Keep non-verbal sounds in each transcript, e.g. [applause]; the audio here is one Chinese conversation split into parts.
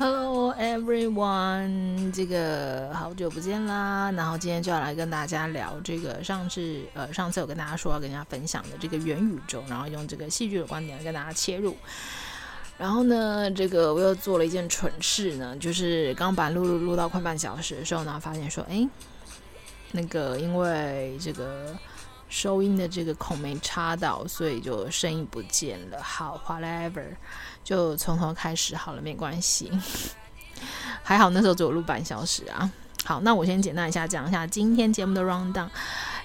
Hello everyone，这个好久不见啦。然后今天就要来跟大家聊这个上次呃上次有跟大家说要跟大家分享的这个元宇宙，然后用这个戏剧的观点来跟大家切入。然后呢，这个我又做了一件蠢事呢，就是刚把录录录到快半小时的时候呢，发现说，哎，那个因为这个收音的这个孔没插到，所以就声音不见了。好，whatever。就从头开始好了，没关系。[laughs] 还好那时候只有录半小时啊。好，那我先简单一下讲一下今天节目的 rundown。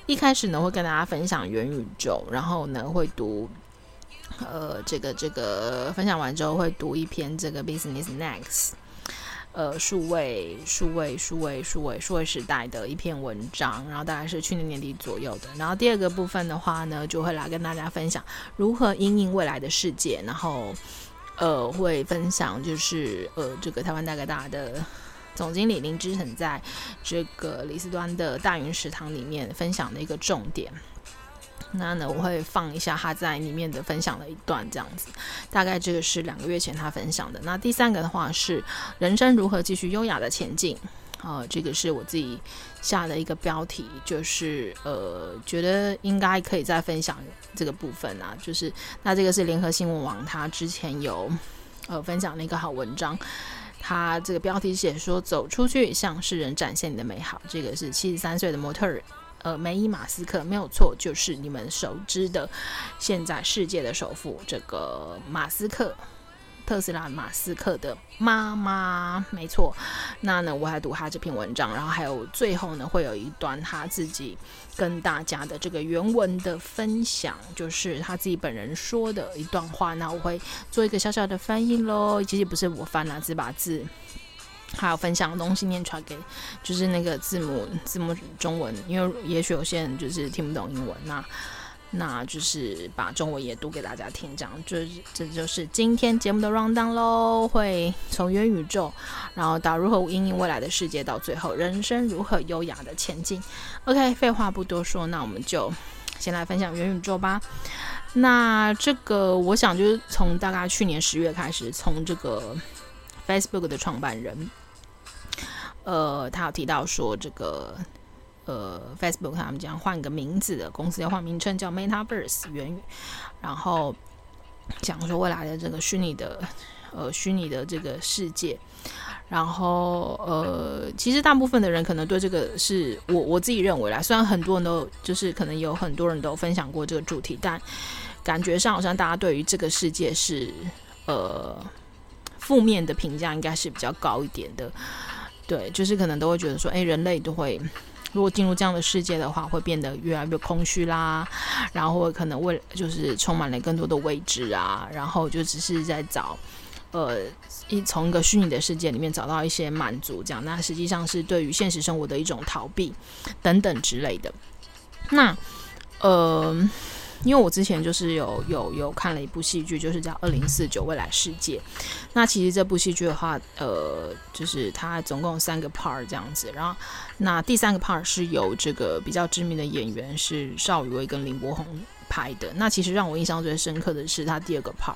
一开始呢，会跟大家分享元宇宙，然后呢会读，呃，这个这个分享完之后会读一篇这个 Business Next，呃，数位数位数位数位数位时代的一篇文章，然后大概是去年年底左右的。然后第二个部分的话呢，就会来跟大家分享如何因应未来的世界，然后。呃，会分享就是呃，这个台湾大哥大的总经理林之成在这个李斯端的大云食堂里面分享的一个重点。那呢，我会放一下他在里面的分享的一段，这样子。大概这个是两个月前他分享的。那第三个的话是人生如何继续优雅的前进。呃，这个是我自己下的一个标题，就是呃，觉得应该可以再分享这个部分啊。就是那这个是联合新闻网，他之前有呃分享了一个好文章，他这个标题写说走出去向世人展现你的美好。这个是七十三岁的模特儿，呃，梅伊马斯克没有错，就是你们熟知的现在世界的首富这个马斯克。特斯拉马斯克的妈妈，没错。那呢，我还读他这篇文章，然后还有最后呢，会有一段他自己跟大家的这个原文的分享，就是他自己本人说的一段话。那我会做一个小小的翻译喽，其实不是我翻了，只把字还有分享的东西念出来给，就是那个字母字母中文，因为也许有些人就是听不懂英文，那。那就是把中文也读给大家听，这样就是这就是今天节目的 rundown 喽。会从元宇宙，然后到如何因应未来的世界，到最后人生如何优雅的前进。OK，废话不多说，那我们就先来分享元宇宙吧。那这个我想就是从大概去年十月开始，从这个 Facebook 的创办人，呃，他有提到说这个。呃，Facebook 他们将换个名字的公司要换名称叫 Metaverse 元宇，然后讲说未来的这个虚拟的呃虚拟的这个世界，然后呃，其实大部分的人可能对这个是我我自己认为啦，虽然很多人都就是可能有很多人都分享过这个主题，但感觉上好像大家对于这个世界是呃负面的评价应该是比较高一点的，对，就是可能都会觉得说，哎，人类都会。如果进入这样的世界的话，会变得越来越空虚啦，然后可能为就是充满了更多的未知啊，然后就只是在找，呃，一从一个虚拟的世界里面找到一些满足，这样，那实际上是对于现实生活的一种逃避等等之类的。那，呃。因为我之前就是有有有看了一部戏剧，就是叫《二零四九未来世界》。那其实这部戏剧的话，呃，就是它总共有三个 part 这样子。然后，那第三个 part 是由这个比较知名的演员是邵雨薇跟林柏宏拍的。那其实让我印象最深刻的是他第二个 part。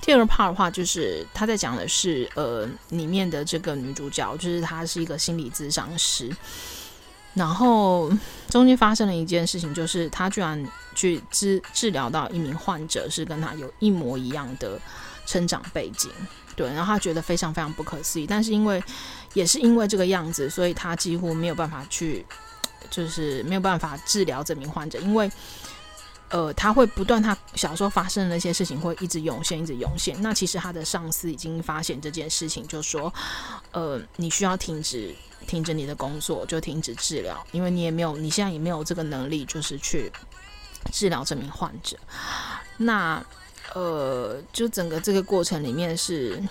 第二个 part 的话，就是他在讲的是呃里面的这个女主角，就是她是一个心理咨商师。然后中间发生了一件事情，就是他居然去治治疗到一名患者，是跟他有一模一样的成长背景，对，然后他觉得非常非常不可思议。但是因为也是因为这个样子，所以他几乎没有办法去，就是没有办法治疗这名患者，因为呃他会不断他小时候发生的那些事情会一直涌现，一直涌现。那其实他的上司已经发现这件事情，就说呃你需要停止。停止你的工作，就停止治疗，因为你也没有，你现在也没有这个能力，就是去治疗这名患者。那呃，就整个这个过程里面是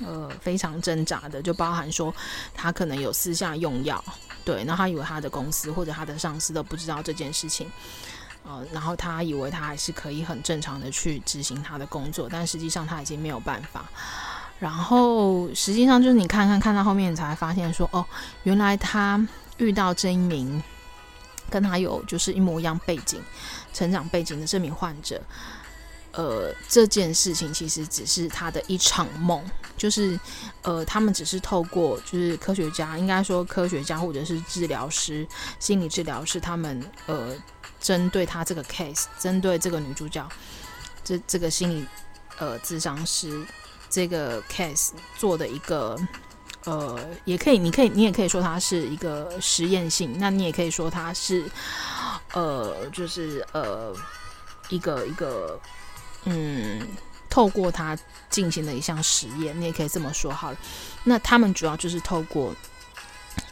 呃非常挣扎的，就包含说他可能有私下用药，对，然后他以为他的公司或者他的上司都不知道这件事情，呃，然后他以为他还是可以很正常的去执行他的工作，但实际上他已经没有办法。然后实际上就是你看看看到后面，你才发现说哦，原来他遇到这一名跟他有就是一模一样背景、成长背景的这名患者，呃，这件事情其实只是他的一场梦，就是呃，他们只是透过就是科学家，应该说科学家或者是治疗师、心理治疗师，他们呃，针对他这个 case，针对这个女主角，这这个心理呃智商师这个 case 做的一个呃，也可以，你可以，你也可以说它是一个实验性，那你也可以说它是呃，就是呃，一个一个。嗯，透过它进行的一项实验，你也可以这么说好了。那他们主要就是透过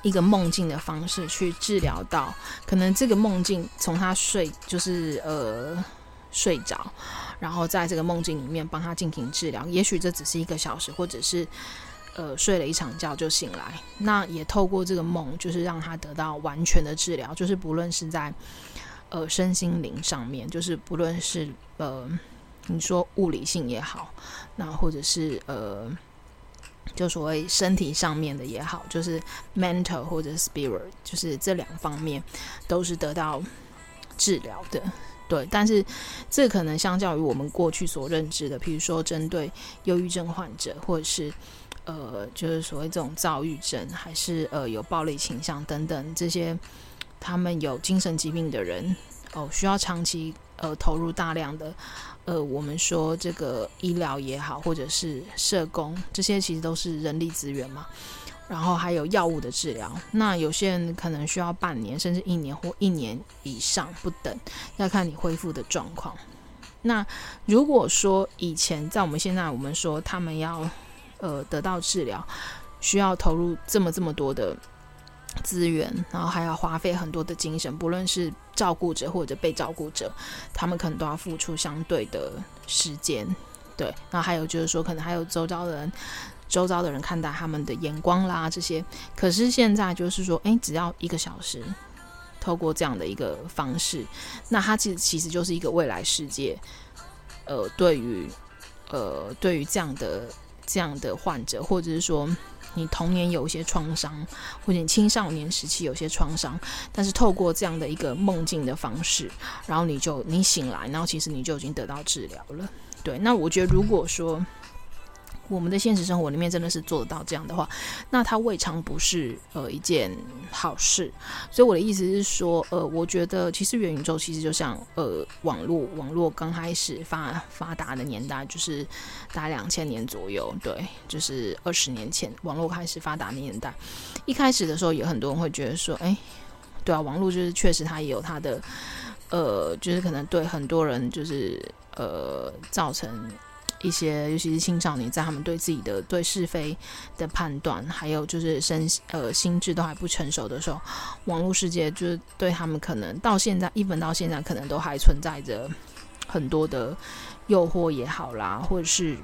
一个梦境的方式去治疗到，可能这个梦境从他睡就是呃睡着，然后在这个梦境里面帮他进行治疗。也许这只是一个小时，或者是呃睡了一场觉就醒来。那也透过这个梦，就是让他得到完全的治疗，就是不论是在呃身心灵上面，就是不论是呃。你说物理性也好，那或者是呃，就所谓身体上面的也好，就是 mental 或者 spirit，就是这两方面都是得到治疗的，对。但是这可能相较于我们过去所认知的，比如说针对忧郁症患者，或者是呃，就是所谓这种躁郁症，还是呃有暴力倾向等等这些，他们有精神疾病的人哦，需要长期呃投入大量的。呃，我们说这个医疗也好，或者是社工，这些其实都是人力资源嘛。然后还有药物的治疗，那有些人可能需要半年，甚至一年或一年以上不等，要看你恢复的状况。那如果说以前在我们现在，我们说他们要呃得到治疗，需要投入这么这么多的。资源，然后还要花费很多的精神，不论是照顾者或者被照顾者，他们可能都要付出相对的时间。对，那还有就是说，可能还有周遭的人，周遭的人看待他们的眼光啦这些。可是现在就是说，诶，只要一个小时，透过这样的一个方式，那它其实其实就是一个未来世界。呃，对于呃，对于这样的这样的患者，或者是说。你童年有一些创伤，或者你青少年时期有些创伤，但是透过这样的一个梦境的方式，然后你就你醒来，然后其实你就已经得到治疗了。对，那我觉得如果说。我们的现实生活里面真的是做得到这样的话，那它未尝不是呃一件好事。所以我的意思是说，呃，我觉得其实元宇宙其实就像呃网络，网络刚开始发发达的年代就是大概两千年左右，对，就是二十年前网络开始发达的年代。一开始的时候，有很多人会觉得说，哎，对啊，网络就是确实它也有它的呃，就是可能对很多人就是呃造成。一些，尤其是青少年，在他们对自己的对是非的判断，还有就是身呃心智都还不成熟的时候，网络世界就是对他们可能到现在，even 到现在，可能都还存在着很多的诱惑也好啦，或者是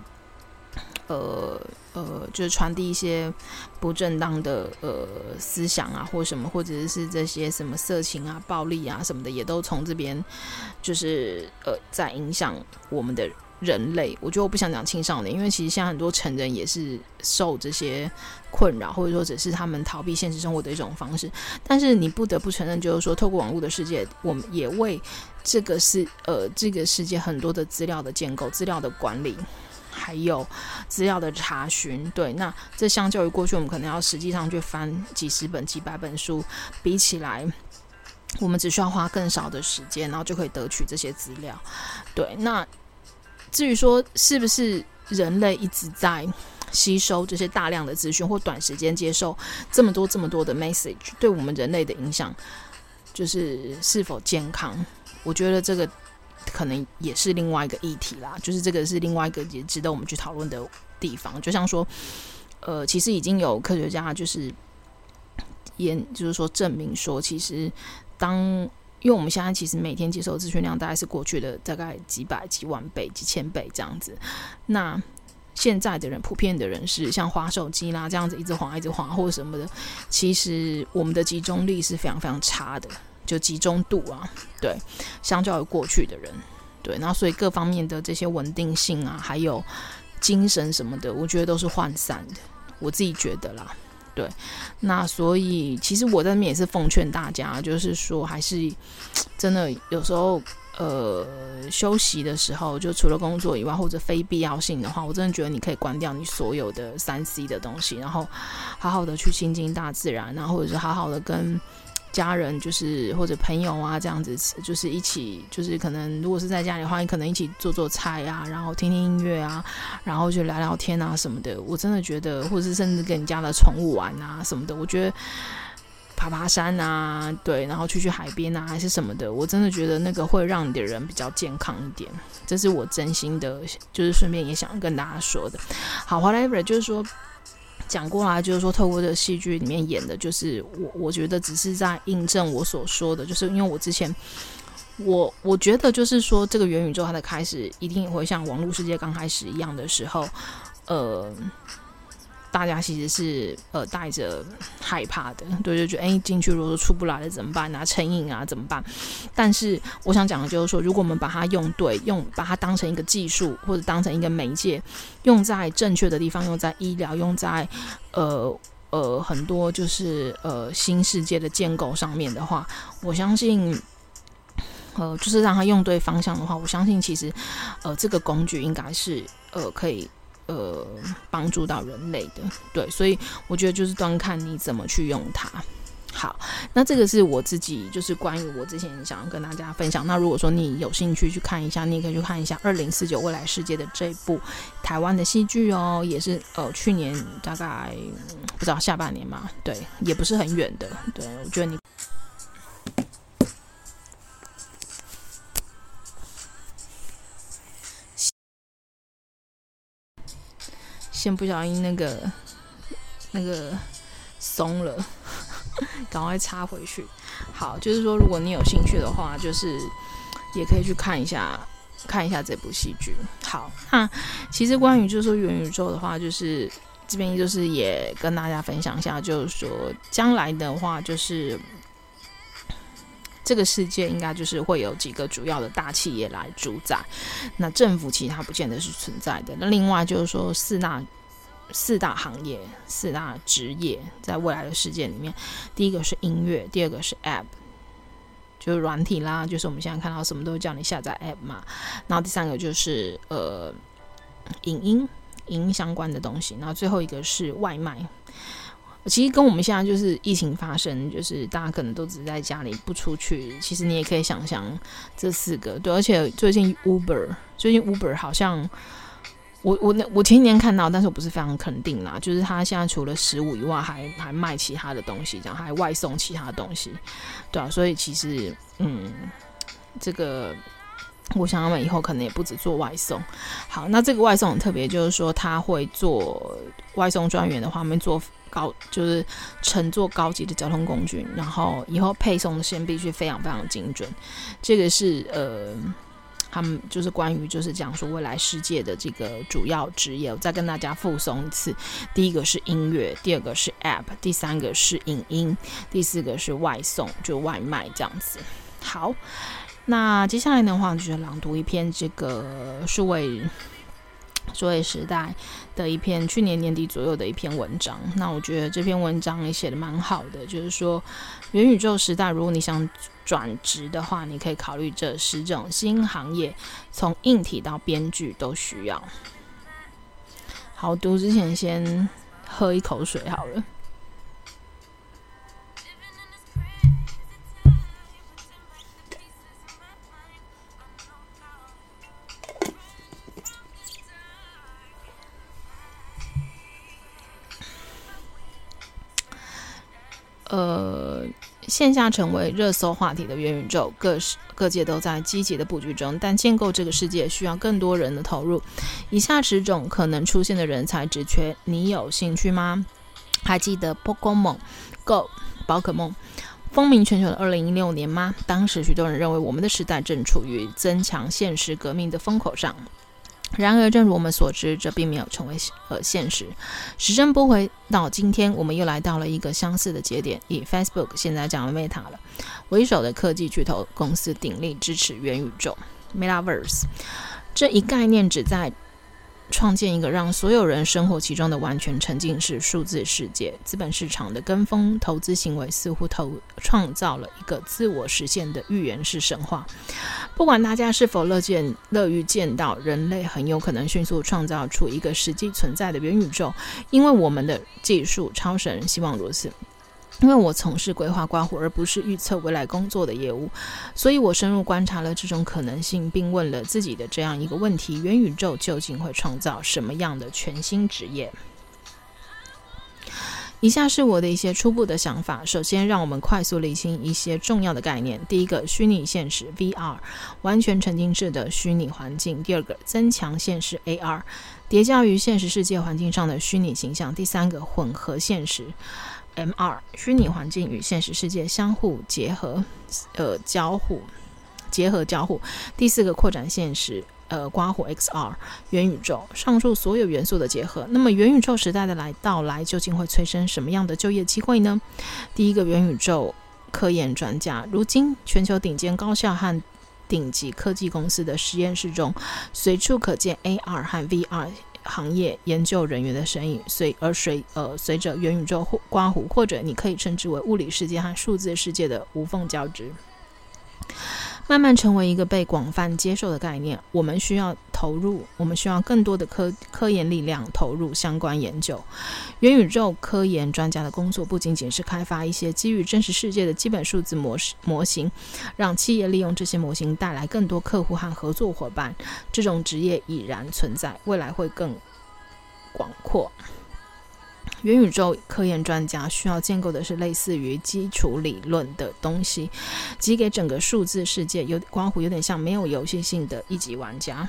呃呃，就是传递一些不正当的呃思想啊，或什么，或者是这些什么色情啊、暴力啊什么的，也都从这边就是呃在影响我们的。人类，我觉得我不想讲青少年，因为其实现在很多成人也是受这些困扰，或者说只是他们逃避现实生活的一种方式。但是你不得不承认，就是说，透过网络的世界，我们也为这个世呃这个世界很多的资料的建构、资料的管理，还有资料的查询。对，那这相较于过去，我们可能要实际上去翻几十本、几百本书，比起来，我们只需要花更少的时间，然后就可以得取这些资料。对，那。至于说是不是人类一直在吸收这些大量的资讯，或短时间接受这么多这么多的 message，对我们人类的影响，就是是否健康？我觉得这个可能也是另外一个议题啦。就是这个是另外一个也值得我们去讨论的地方。就像说，呃，其实已经有科学家就是研就是说证明说，其实当因为我们现在其实每天接受资讯量大概是过去的大概几百几万倍、几千倍这样子。那现在的人，普遍的人是像滑手机啦这样子一直滑一直滑或什么的，其实我们的集中力是非常非常差的，就集中度啊，对，相较于过去的人，对，然后所以各方面的这些稳定性啊，还有精神什么的，我觉得都是涣散的，我自己觉得啦。对，那所以其实我在那边也是奉劝大家，就是说还是真的有时候呃休息的时候，就除了工作以外，或者非必要性的话，我真的觉得你可以关掉你所有的三 C 的东西，然后好好的去亲近大自然，然后或者是好好的跟。家人就是或者朋友啊，这样子就是一起，就是可能如果是在家里的话，你可能一起做做菜啊，然后听听音乐啊，然后就聊聊天啊什么的。我真的觉得，或者是甚至跟你家的宠物玩啊什么的，我觉得爬爬山啊，对，然后去去海边啊，还是什么的，我真的觉得那个会让你的人比较健康一点。这是我真心的，就是顺便也想跟大家说的。好，whatever，就是说。讲过来就是说，透过这个戏剧里面演的，就是我我觉得只是在印证我所说的，就是因为我之前，我我觉得就是说，这个元宇宙它的开始一定会像网络世界刚开始一样的时候，呃。大家其实是呃带着害怕的，对，就觉得哎进去如果说出不来了怎么办啊？成瘾啊怎么办？但是我想讲的就是说，如果我们把它用对，用把它当成一个技术或者当成一个媒介，用在正确的地方，用在医疗，用在呃呃很多就是呃新世界的建构上面的话，我相信呃就是让它用对方向的话，我相信其实呃这个工具应该是呃可以。呃，帮助到人类的，对，所以我觉得就是端看你怎么去用它。好，那这个是我自己就是关于我之前想要跟大家分享。那如果说你有兴趣去看一下，你也可以去看一下《二零四九未来世界》的这部台湾的戏剧哦，也是呃去年大概不知道下半年嘛，对，也不是很远的。对，我觉得你。先不小心那个那个松了，[laughs] 赶快插回去。好，就是说，如果你有兴趣的话，就是也可以去看一下看一下这部戏剧。好，那其实关于就是说元宇宙的话，就是这边就是也跟大家分享一下，就是说将来的话，就是这个世界应该就是会有几个主要的大企业来主宰，那政府其他不见得是存在的。那另外就是说四大。四大行业、四大职业，在未来的世界里面，第一个是音乐，第二个是 App，就是软体啦，就是我们现在看到什么都叫你下载 App 嘛。然后第三个就是呃，影音、影音相关的东西。然后最后一个是外卖。其实跟我们现在就是疫情发生，就是大家可能都只在家里不出去。其实你也可以想象这四个，对。而且最近 Uber，最近 Uber 好像。我我那我前几年看到，但是我不是非常肯定啦。就是他现在除了食物以外还，还卖其他的东西，这样还外送其他的东西，对啊。所以其实，嗯，这个我想他们以后可能也不止做外送。好，那这个外送很特别，就是说他会做外送专员的话，他们做高就是乘坐高级的交通工具，然后以后配送的时间必须非常非常精准。这个是呃。他们就是关于就是讲说未来世界的这个主要职业，我再跟大家复诵一次：第一个是音乐，第二个是 App，第三个是影音，第四个是外送，就外卖这样子。好，那接下来的话就是朗读一篇这个数位所谓时代的一篇去年年底左右的一篇文章。那我觉得这篇文章也写的蛮好的，就是说元宇宙时代，如果你想。转职的话，你可以考虑这十种新行业，从硬体到编剧都需要。好，读之前先喝一口水好了。呃。线下成为热搜话题的元宇宙，各各界都在积极的布局中，但建构这个世界需要更多人的投入。以下十种可能出现的人才职缺，你有兴趣吗？还记得 Pokémon Go 宝可梦风靡全球的二零一六年吗？当时许多人认为我们的时代正处于增强现实革命的风口上。然而，正如我们所知，这并没有成为呃现实。时针拨回到今天，我们又来到了一个相似的节点。以 Facebook 现在讲 Meta 了为首的科技巨头公司鼎力支持元宇宙 （Metaverse）。这一概念只在创建一个让所有人生活其中的完全沉浸式数字世界。资本市场的跟风投资行为似乎投创造了一个自我实现的预言式神话。不管大家是否乐见乐于见到，人类很有可能迅速创造出一个实际存在的元宇宙，因为我们的技术超神，希望如此。因为我从事规划刮胡，而不是预测未来工作的业务，所以我深入观察了这种可能性，并问了自己的这样一个问题：元宇宙究竟会创造什么样的全新职业？以下是我的一些初步的想法。首先，让我们快速理清一些重要的概念。第一个，虚拟现实 （VR），完全沉浸式的虚拟环境；第二个，增强现实 （AR），叠加于现实世界环境上的虚拟形象；第三个，混合现实。M 二虚拟环境与现实世界相互结合，呃，交互结合交互。第四个扩展现实，呃，刮胡 XR 元宇宙，上述所有元素的结合。那么元宇宙时代的来到来，究竟会催生什么样的就业机会呢？第一个元宇宙科研专家，如今全球顶尖高校和顶级科技公司的实验室中，随处可见 AR 和 VR。行业研究人员的身影，随而随呃随着元宇宙或刮胡，或者你可以称之为物理世界和数字世界的无缝交织，慢慢成为一个被广泛接受的概念。我们需要投入，我们需要更多的科科研力量投入相关研究。元宇宙科研专家的工作不仅仅是开发一些基于真实世界的基本数字模式模型，让企业利用这些模型带来更多客户和合作伙伴。这种职业已然存在，未来会更广阔。元宇宙科研专家需要建构的是类似于基础理论的东西，即给整个数字世界有关乎，有点像没有游戏性的一级玩家。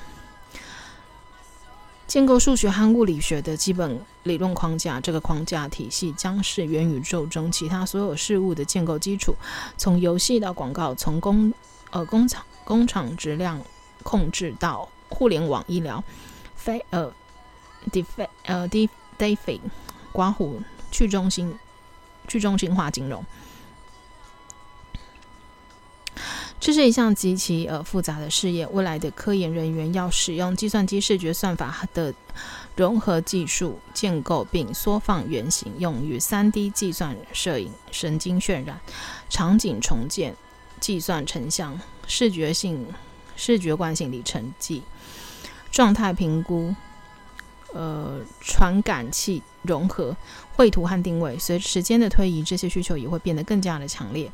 建构数学和物理学的基本理论框架，这个框架体系将是元宇宙中其他所有事物的建构基础。从游戏到广告，从工呃工厂工厂质量控制到互联网医疗，非呃 defi 呃 defi 刮胡去中心去中心化金融，这是一项极其呃复杂的事业。未来的科研人员要使用计算机视觉算法的融合技术建构并缩放原型，用于 3D 计算摄影、神经渲染、场景重建、计算成像、视觉性视觉惯性理成计、状态评估。呃，传感器融合绘图和定位，随着时间的推移，这些需求也会变得更加的强烈。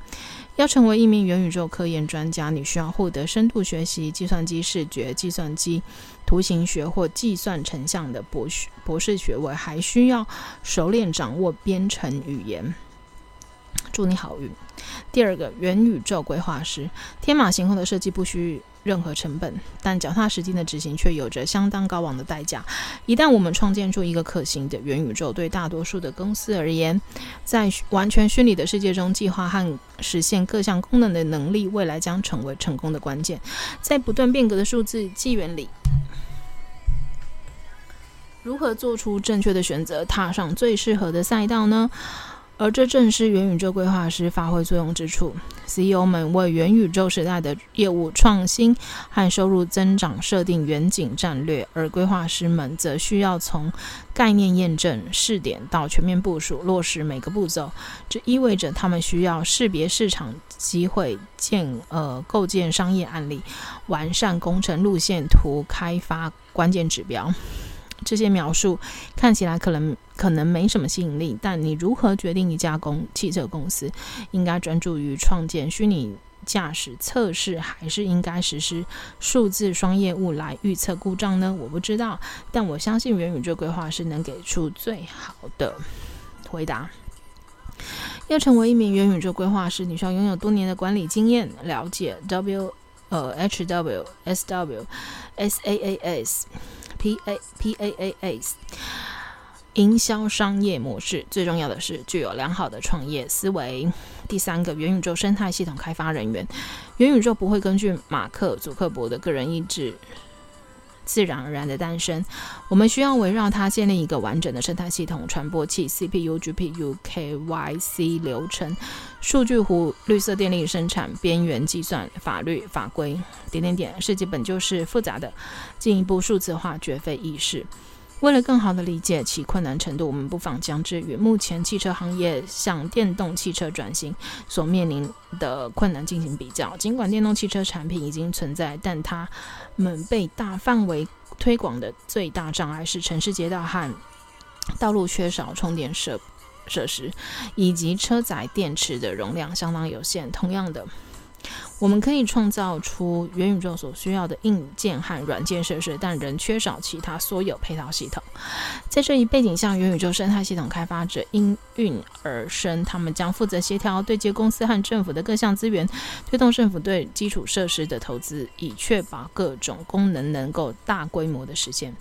要成为一名元宇宙科研专家，你需要获得深度学习计算机视觉、计算机图形学或计算成像的博学博士学位，还需要熟练掌握编程语言。祝你好运。第二个，元宇宙规划师，天马行空的设计不需任何成本，但脚踏实地的执行却有着相当高昂的代价。一旦我们创建出一个可行的元宇宙，对大多数的公司而言，在完全虚拟的世界中计划和实现各项功能的能力，未来将成为成功的关键。在不断变革的数字纪元里，如何做出正确的选择，踏上最适合的赛道呢？而这正是元宇宙规划师发挥作用之处。CEO 们为元宇宙时代的业务创新和收入增长设定远景战略，而规划师们则需要从概念验证、试点到全面部署、落实每个步骤。这意味着他们需要识别市场机会、建呃构建商业案例、完善工程路线图、开发关键指标。这些描述看起来可能可能没什么吸引力，但你如何决定一家公汽车公司应该专注于创建虚拟驾驶测试，还是应该实施数字双业务来预测故障呢？我不知道，但我相信元宇宙规划师能给出最好的回答。要成为一名元宇宙规划师，你需要拥有多年的管理经验，了解 W 呃 H W S W S A A S。P A P A A S，营销商业模式最重要的是具有良好的创业思维。第三个，元宇宙生态系统开发人员，元宇宙不会根据马克·祖克伯的个人意志自然而然的诞生。我们需要围绕它建立一个完整的生态系统：传播器、CPU、GPU、KYC 流程、数据湖、绿色电力生产、边缘计算、法律法规，点点点。世界本就是复杂的，进一步数字化绝非易事。为了更好的理解其困难程度，我们不妨将之与目前汽车行业向电动汽车转型所面临的困难进行比较。尽管电动汽车产品已经存在，但它们被大范围推广的最大障碍是城市街道和道路缺少充电设设施，以及车载电池的容量相当有限。同样的。我们可以创造出元宇宙所需要的硬件和软件设施，但仍缺少其他所有配套系统。在这一背景下，元宇宙生态系统开发者应运而生，他们将负责协调对接公司和政府的各项资源，推动政府对基础设施的投资，以确保各种功能能够大规模的实现。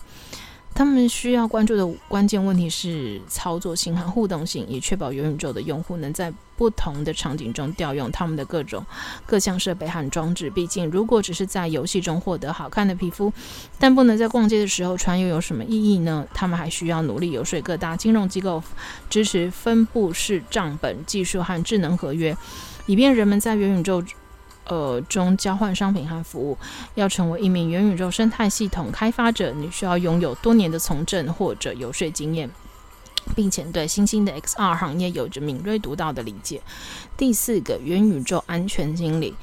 他们需要关注的关键问题是操作性和互动性，以确保元宇宙的用户能在不同的场景中调用他们的各种各项设备和装置。毕竟，如果只是在游戏中获得好看的皮肤，但不能在逛街的时候穿，又有什么意义呢？他们还需要努力游说各大金融机构支持分布式账本技术和智能合约，以便人们在元宇宙。呃，中交换商品和服务，要成为一名元宇宙生态系统开发者，你需要拥有多年的从政或者游说经验，并且对新兴的 XR 行业有着敏锐独到的理解。第四个，元宇宙安全经理，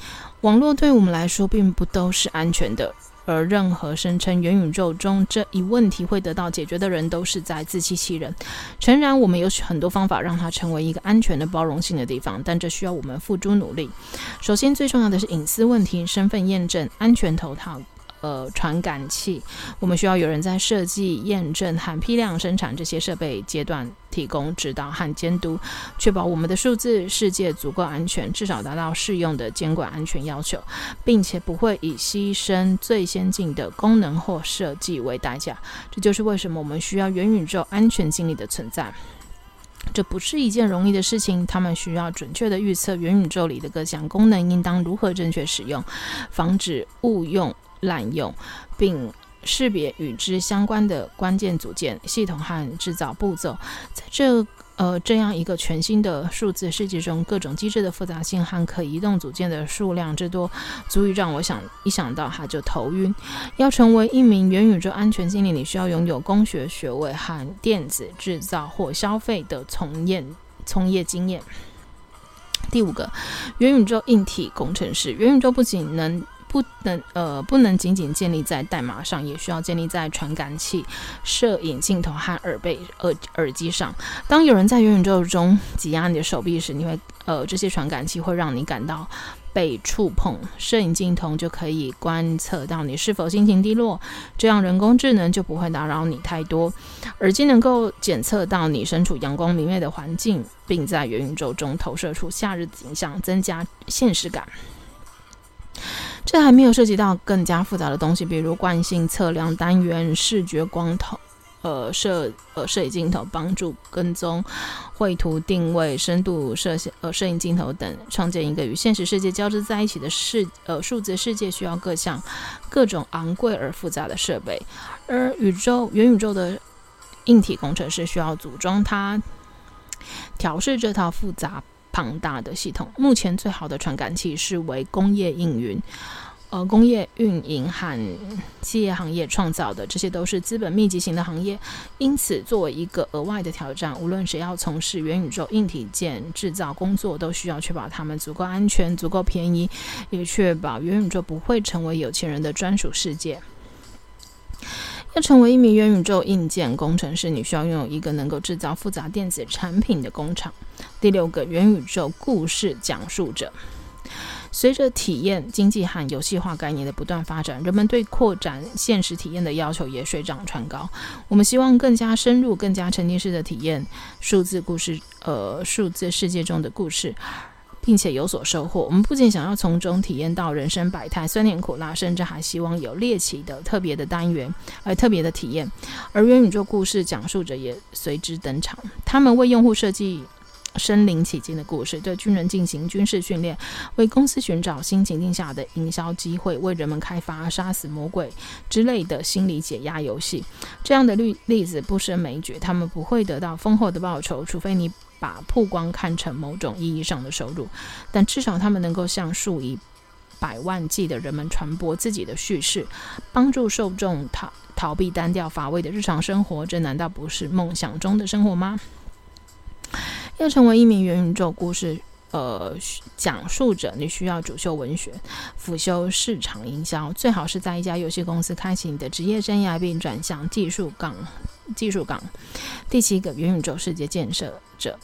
网络对我们来说并不都是安全的。而任何声称元宇宙中这一问题会得到解决的人，都是在自欺欺人。诚然，我们有很多方法让它成为一个安全的、包容性的地方，但这需要我们付诸努力。首先，最重要的是隐私问题、身份验证、安全头套。呃，传感器，我们需要有人在设计、验证和批量生产这些设备阶段提供指导和监督，确保我们的数字世界足够安全，至少达到适用的监管安全要求，并且不会以牺牲最先进的功能或设计为代价。这就是为什么我们需要元宇宙安全经理的存在。这不是一件容易的事情，他们需要准确地预测元宇宙里的各项功能应当如何正确使用，防止误用。滥用，并识别与之相关的关键组件、系统和制造步骤。在这呃这样一个全新的数字世界中，各种机制的复杂性和可移动组件的数量之多，足以让我想一想到它就头晕。要成为一名元宇宙安全经理，你需要拥有工学学位和电子制造或消费的从业从业经验。第五个，元宇宙硬体工程师。元宇宙不仅能不能呃，不能仅仅建立在代码上，也需要建立在传感器、摄影镜头和耳背耳耳机上。当有人在元宇宙中挤压你的手臂时，你会呃，这些传感器会让你感到被触碰，摄影镜头就可以观测到你是否心情低落，这样人工智能就不会打扰你太多。耳机能够检测到你身处阳光明媚的环境，并在元宇宙中投射出夏日景象，增加现实感。这还没有涉及到更加复杂的东西，比如惯性测量单元、视觉光头、呃摄呃摄影镜头帮助跟踪、绘图定位、深度摄像呃摄影镜头等，创建一个与现实世界交织在一起的世呃数字世界，需要各项各种昂贵而复杂的设备，而宇宙元宇宙的硬体工程师需要组装它，调试这套复杂。庞大的系统，目前最好的传感器是为工业运营，呃，工业运营和企业行业创造的，这些都是资本密集型的行业。因此，作为一个额外的挑战，无论谁要从事元宇宙硬体件制造工作，都需要确保他们足够安全、足够便宜，也确保元宇宙不会成为有钱人的专属世界。要成为一名元宇宙硬件工程师，你需要拥有一个能够制造复杂电子产品的工厂。第六个，元宇宙故事讲述者。随着体验经济和游戏化概念的不断发展，人们对扩展现实体验的要求也水涨船高。我们希望更加深入、更加沉浸式的体验数字故事，呃，数字世界中的故事。并且有所收获。我们不仅想要从中体验到人生百态、酸甜苦辣，甚至还希望有猎奇的特别的单元，而特别的体验。而元宇宙故事讲述者也随之登场。他们为用户设计身临其境的故事，对军人进行军事训练，为公司寻找新情境下的营销机会，为人们开发杀死魔鬼之类的心理解压游戏。这样的例例子不胜枚举，他们不会得到丰厚的报酬，除非你把曝光看成某种意义上的收入。但至少他们能够向数以百万计的人们传播自己的叙事，帮助受众逃逃避单调乏味的日常生活。这难道不是梦想中的生活吗？要成为一名元宇宙故事呃讲述者，你需要主修文学，辅修市场营销，最好是在一家游戏公司开启你的职业生涯，并转向技术岗。技术岗。第七个元宇宙世界建设者。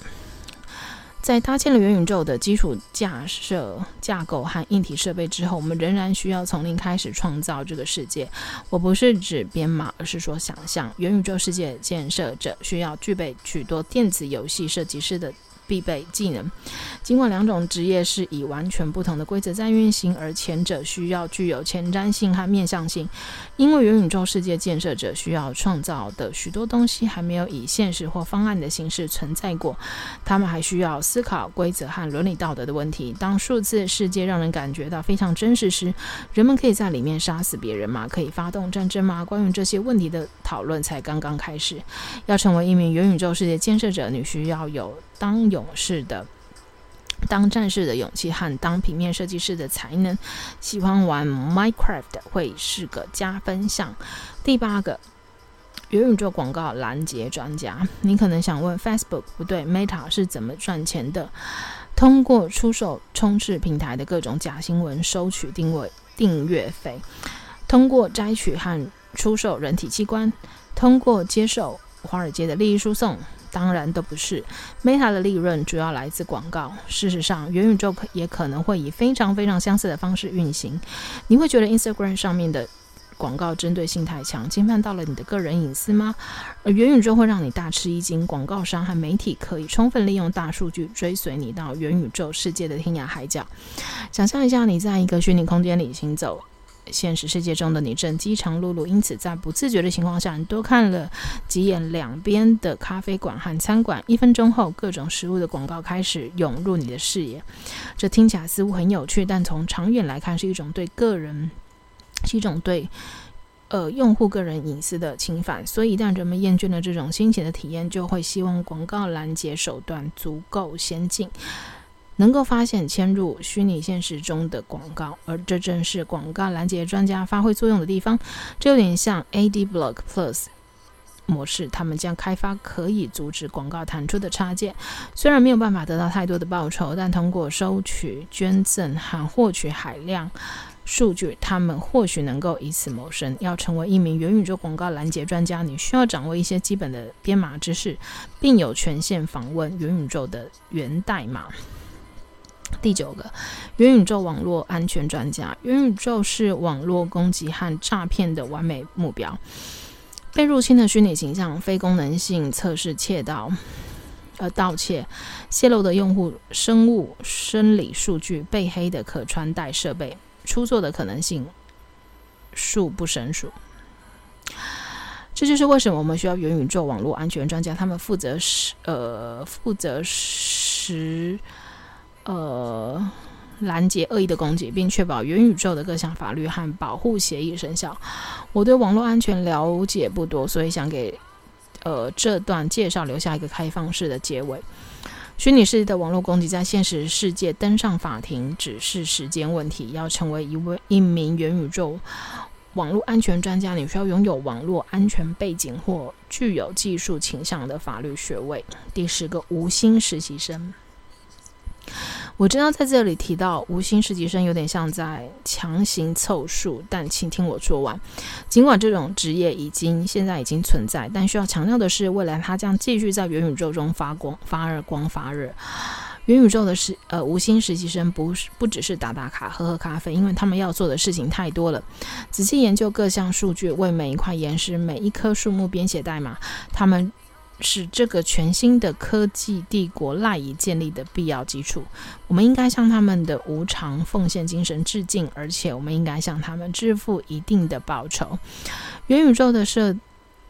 在搭建了元宇宙的基础架设架构和硬体设备之后，我们仍然需要从零开始创造这个世界。我不是指编码，而是说想象。元宇宙世界建设者需要具备许多电子游戏设计师的必备技能，尽管两种职业是以完全不同的规则在运行，而前者需要具有前瞻性和面向性，因为元宇宙世界建设者需要创造的许多东西还没有以现实或方案的形式存在过，他们还需要思考规则和伦理道德的问题。当数字世界让人感觉到非常真实时，人们可以在里面杀死别人吗？可以发动战争吗？关于这些问题的讨论才刚刚开始。要成为一名元宇宙世界建设者，你需要有。当勇士的、当战士的勇气和当平面设计师的才能，喜欢玩 Minecraft 会是个加分项。第八个，元宇宙广告拦截专家。你可能想问，Facebook 不对，Meta 是怎么赚钱的？通过出售充斥平台的各种假新闻，收取定位订阅费；通过摘取和出售人体器官；通过接受华尔街的利益输送。当然都不是，Meta 的利润主要来自广告。事实上，元宇宙也可能会以非常非常相似的方式运行。你会觉得 Instagram 上面的广告针对性太强，侵犯到了你的个人隐私吗？而元宇宙会让你大吃一惊，广告商和媒体可以充分利用大数据追随你到元宇宙世界的天涯海角。想象一下，你在一个虚拟空间里行走。现实世界中的你正饥肠辘辘，因此在不自觉的情况下，你多看了几眼两边的咖啡馆和餐馆。一分钟后，各种食物的广告开始涌入你的视野。这听起来似乎很有趣，但从长远来看，是一种对个人，是一种对呃用户个人隐私的侵犯。所以，一旦人们厌倦了这种新奇的体验，就会希望广告拦截手段足够先进。能够发现嵌入虚拟现实中的广告，而这正是广告拦截专家发挥作用的地方。这有点像 AdBlock Plus 模式，他们将开发可以阻止广告弹出的插件。虽然没有办法得到太多的报酬，但通过收取捐赠和获取海量数据，他们或许能够以此谋生。要成为一名元宇宙广告拦截专家，你需要掌握一些基本的编码知识，并有权限访问元宇宙的源代码。第九个，元宇宙网络安全专家。元宇宙是网络攻击和诈骗的完美目标。被入侵的虚拟形象、非功能性测试窃盗、呃盗窃、泄露的用户生物生理数据、被黑的可穿戴设备、出错的可能性数不胜数。这就是为什么我们需要元宇宙网络安全专家。他们负责实呃负责实。呃，拦截恶意的攻击，并确保元宇宙的各项法律和保护协议生效。我对网络安全了解不多，所以想给呃这段介绍留下一个开放式的结尾。虚拟世界的网络攻击在现实世界登上法庭只是时间问题。要成为一位一名元宇宙网络安全专家，你需要拥有网络安全背景或具有技术倾向的法律学位。第十个，无薪实习生。我知道在这里提到无薪实习生有点像在强行凑数，但请听我说完。尽管这种职业已经现在已经存在，但需要强调的是，未来它将继续在元宇宙中发光、发热光、发热。元宇宙的实呃无薪实习生不是不只是打打卡、喝喝咖啡，因为他们要做的事情太多了。仔细研究各项数据，为每一块岩石、每一棵树木编写代码，他们。是这个全新的科技帝国赖以建立的必要基础。我们应该向他们的无偿奉献精神致敬，而且我们应该向他们支付一定的报酬。元宇宙的设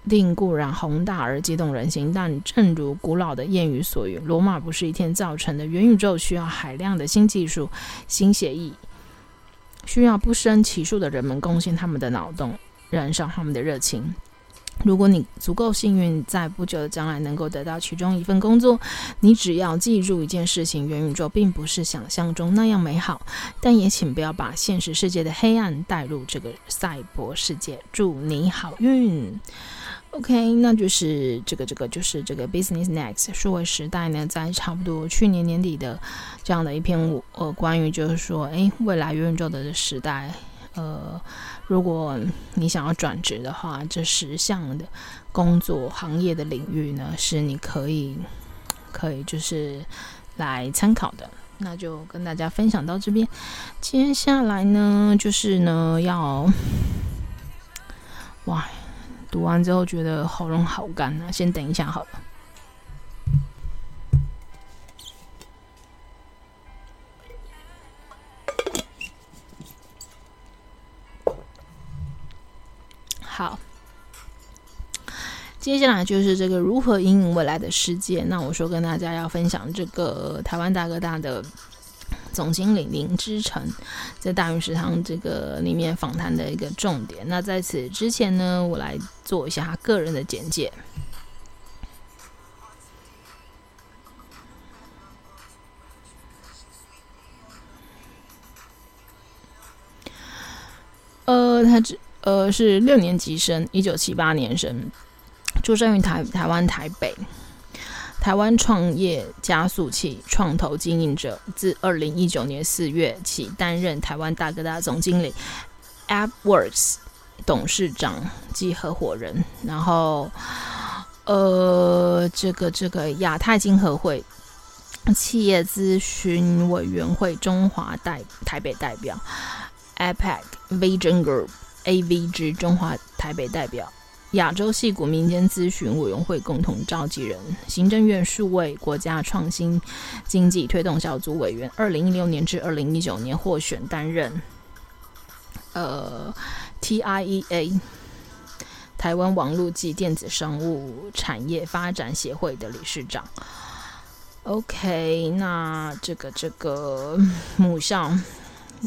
定固然宏大而激动人心，但正如古老的谚语所云：“罗马不是一天造成的。”元宇宙需要海量的新技术、新协议，需要不胜其数的人们贡献他们的脑洞，燃烧他们的热情。如果你足够幸运，在不久的将来能够得到其中一份工作，你只要记住一件事情：元宇宙并不是想象中那样美好。但也请不要把现实世界的黑暗带入这个赛博世界。祝你好运。OK，那就是这个这个就是这个 Business Next 数位时代呢，在差不多去年年底的这样的一篇呃关于就是说，诶，未来元宇宙的时代。呃，如果你想要转职的话，这十项的工作行业的领域呢，是你可以可以就是来参考的。那就跟大家分享到这边。接下来呢，就是呢 [laughs] 要，哇，读完之后觉得喉咙好干啊，先等一下好了。好，接下来就是这个如何引领未来的世界。那我说跟大家要分享这个台湾大哥大的总经理林之晨在大云食堂这个里面访谈的一个重点。那在此之前呢，我来做一下他个人的简介。呃，他只。呃，是六年级生，一九七八年生，出生于台台湾台北，台湾创业加速器创投经营者，自二零一九年四月起担任台湾大哥大总经理，AppWorks 董事长及合伙人，然后呃，这个这个亚太经合会企业咨询委员会中华代台北代表，APAC Vision Group。AV 之中华台北代表，亚洲矽谷民间咨询委员会共同召集人，行政院数位国家创新经济推动小组委员，二零一六年至二零一九年获选担任呃 TIEA 台湾网络及电子商务产业发展协会的理事长。OK，那这个这个母校。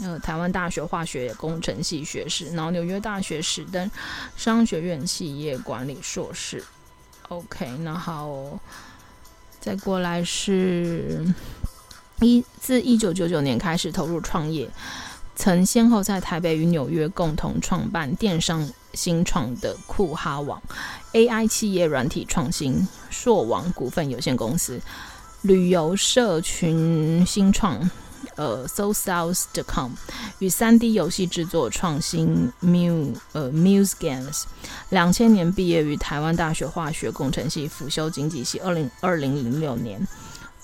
呃，台湾大学化学工程系学士，然后纽约大学史登商学院企业管理硕士。OK，然后再过来是一自一九九九年开始投入创业，曾先后在台北与纽约共同创办电商新创的酷哈网、AI 企业软体创新硕网股份有限公司、旅游社群新创。呃，SoSouth.com 与三 D 游戏制作创新 Muse 呃 Muse Games，两千年毕业于台湾大学化学工程系，辅修经济系。二零二零零六年，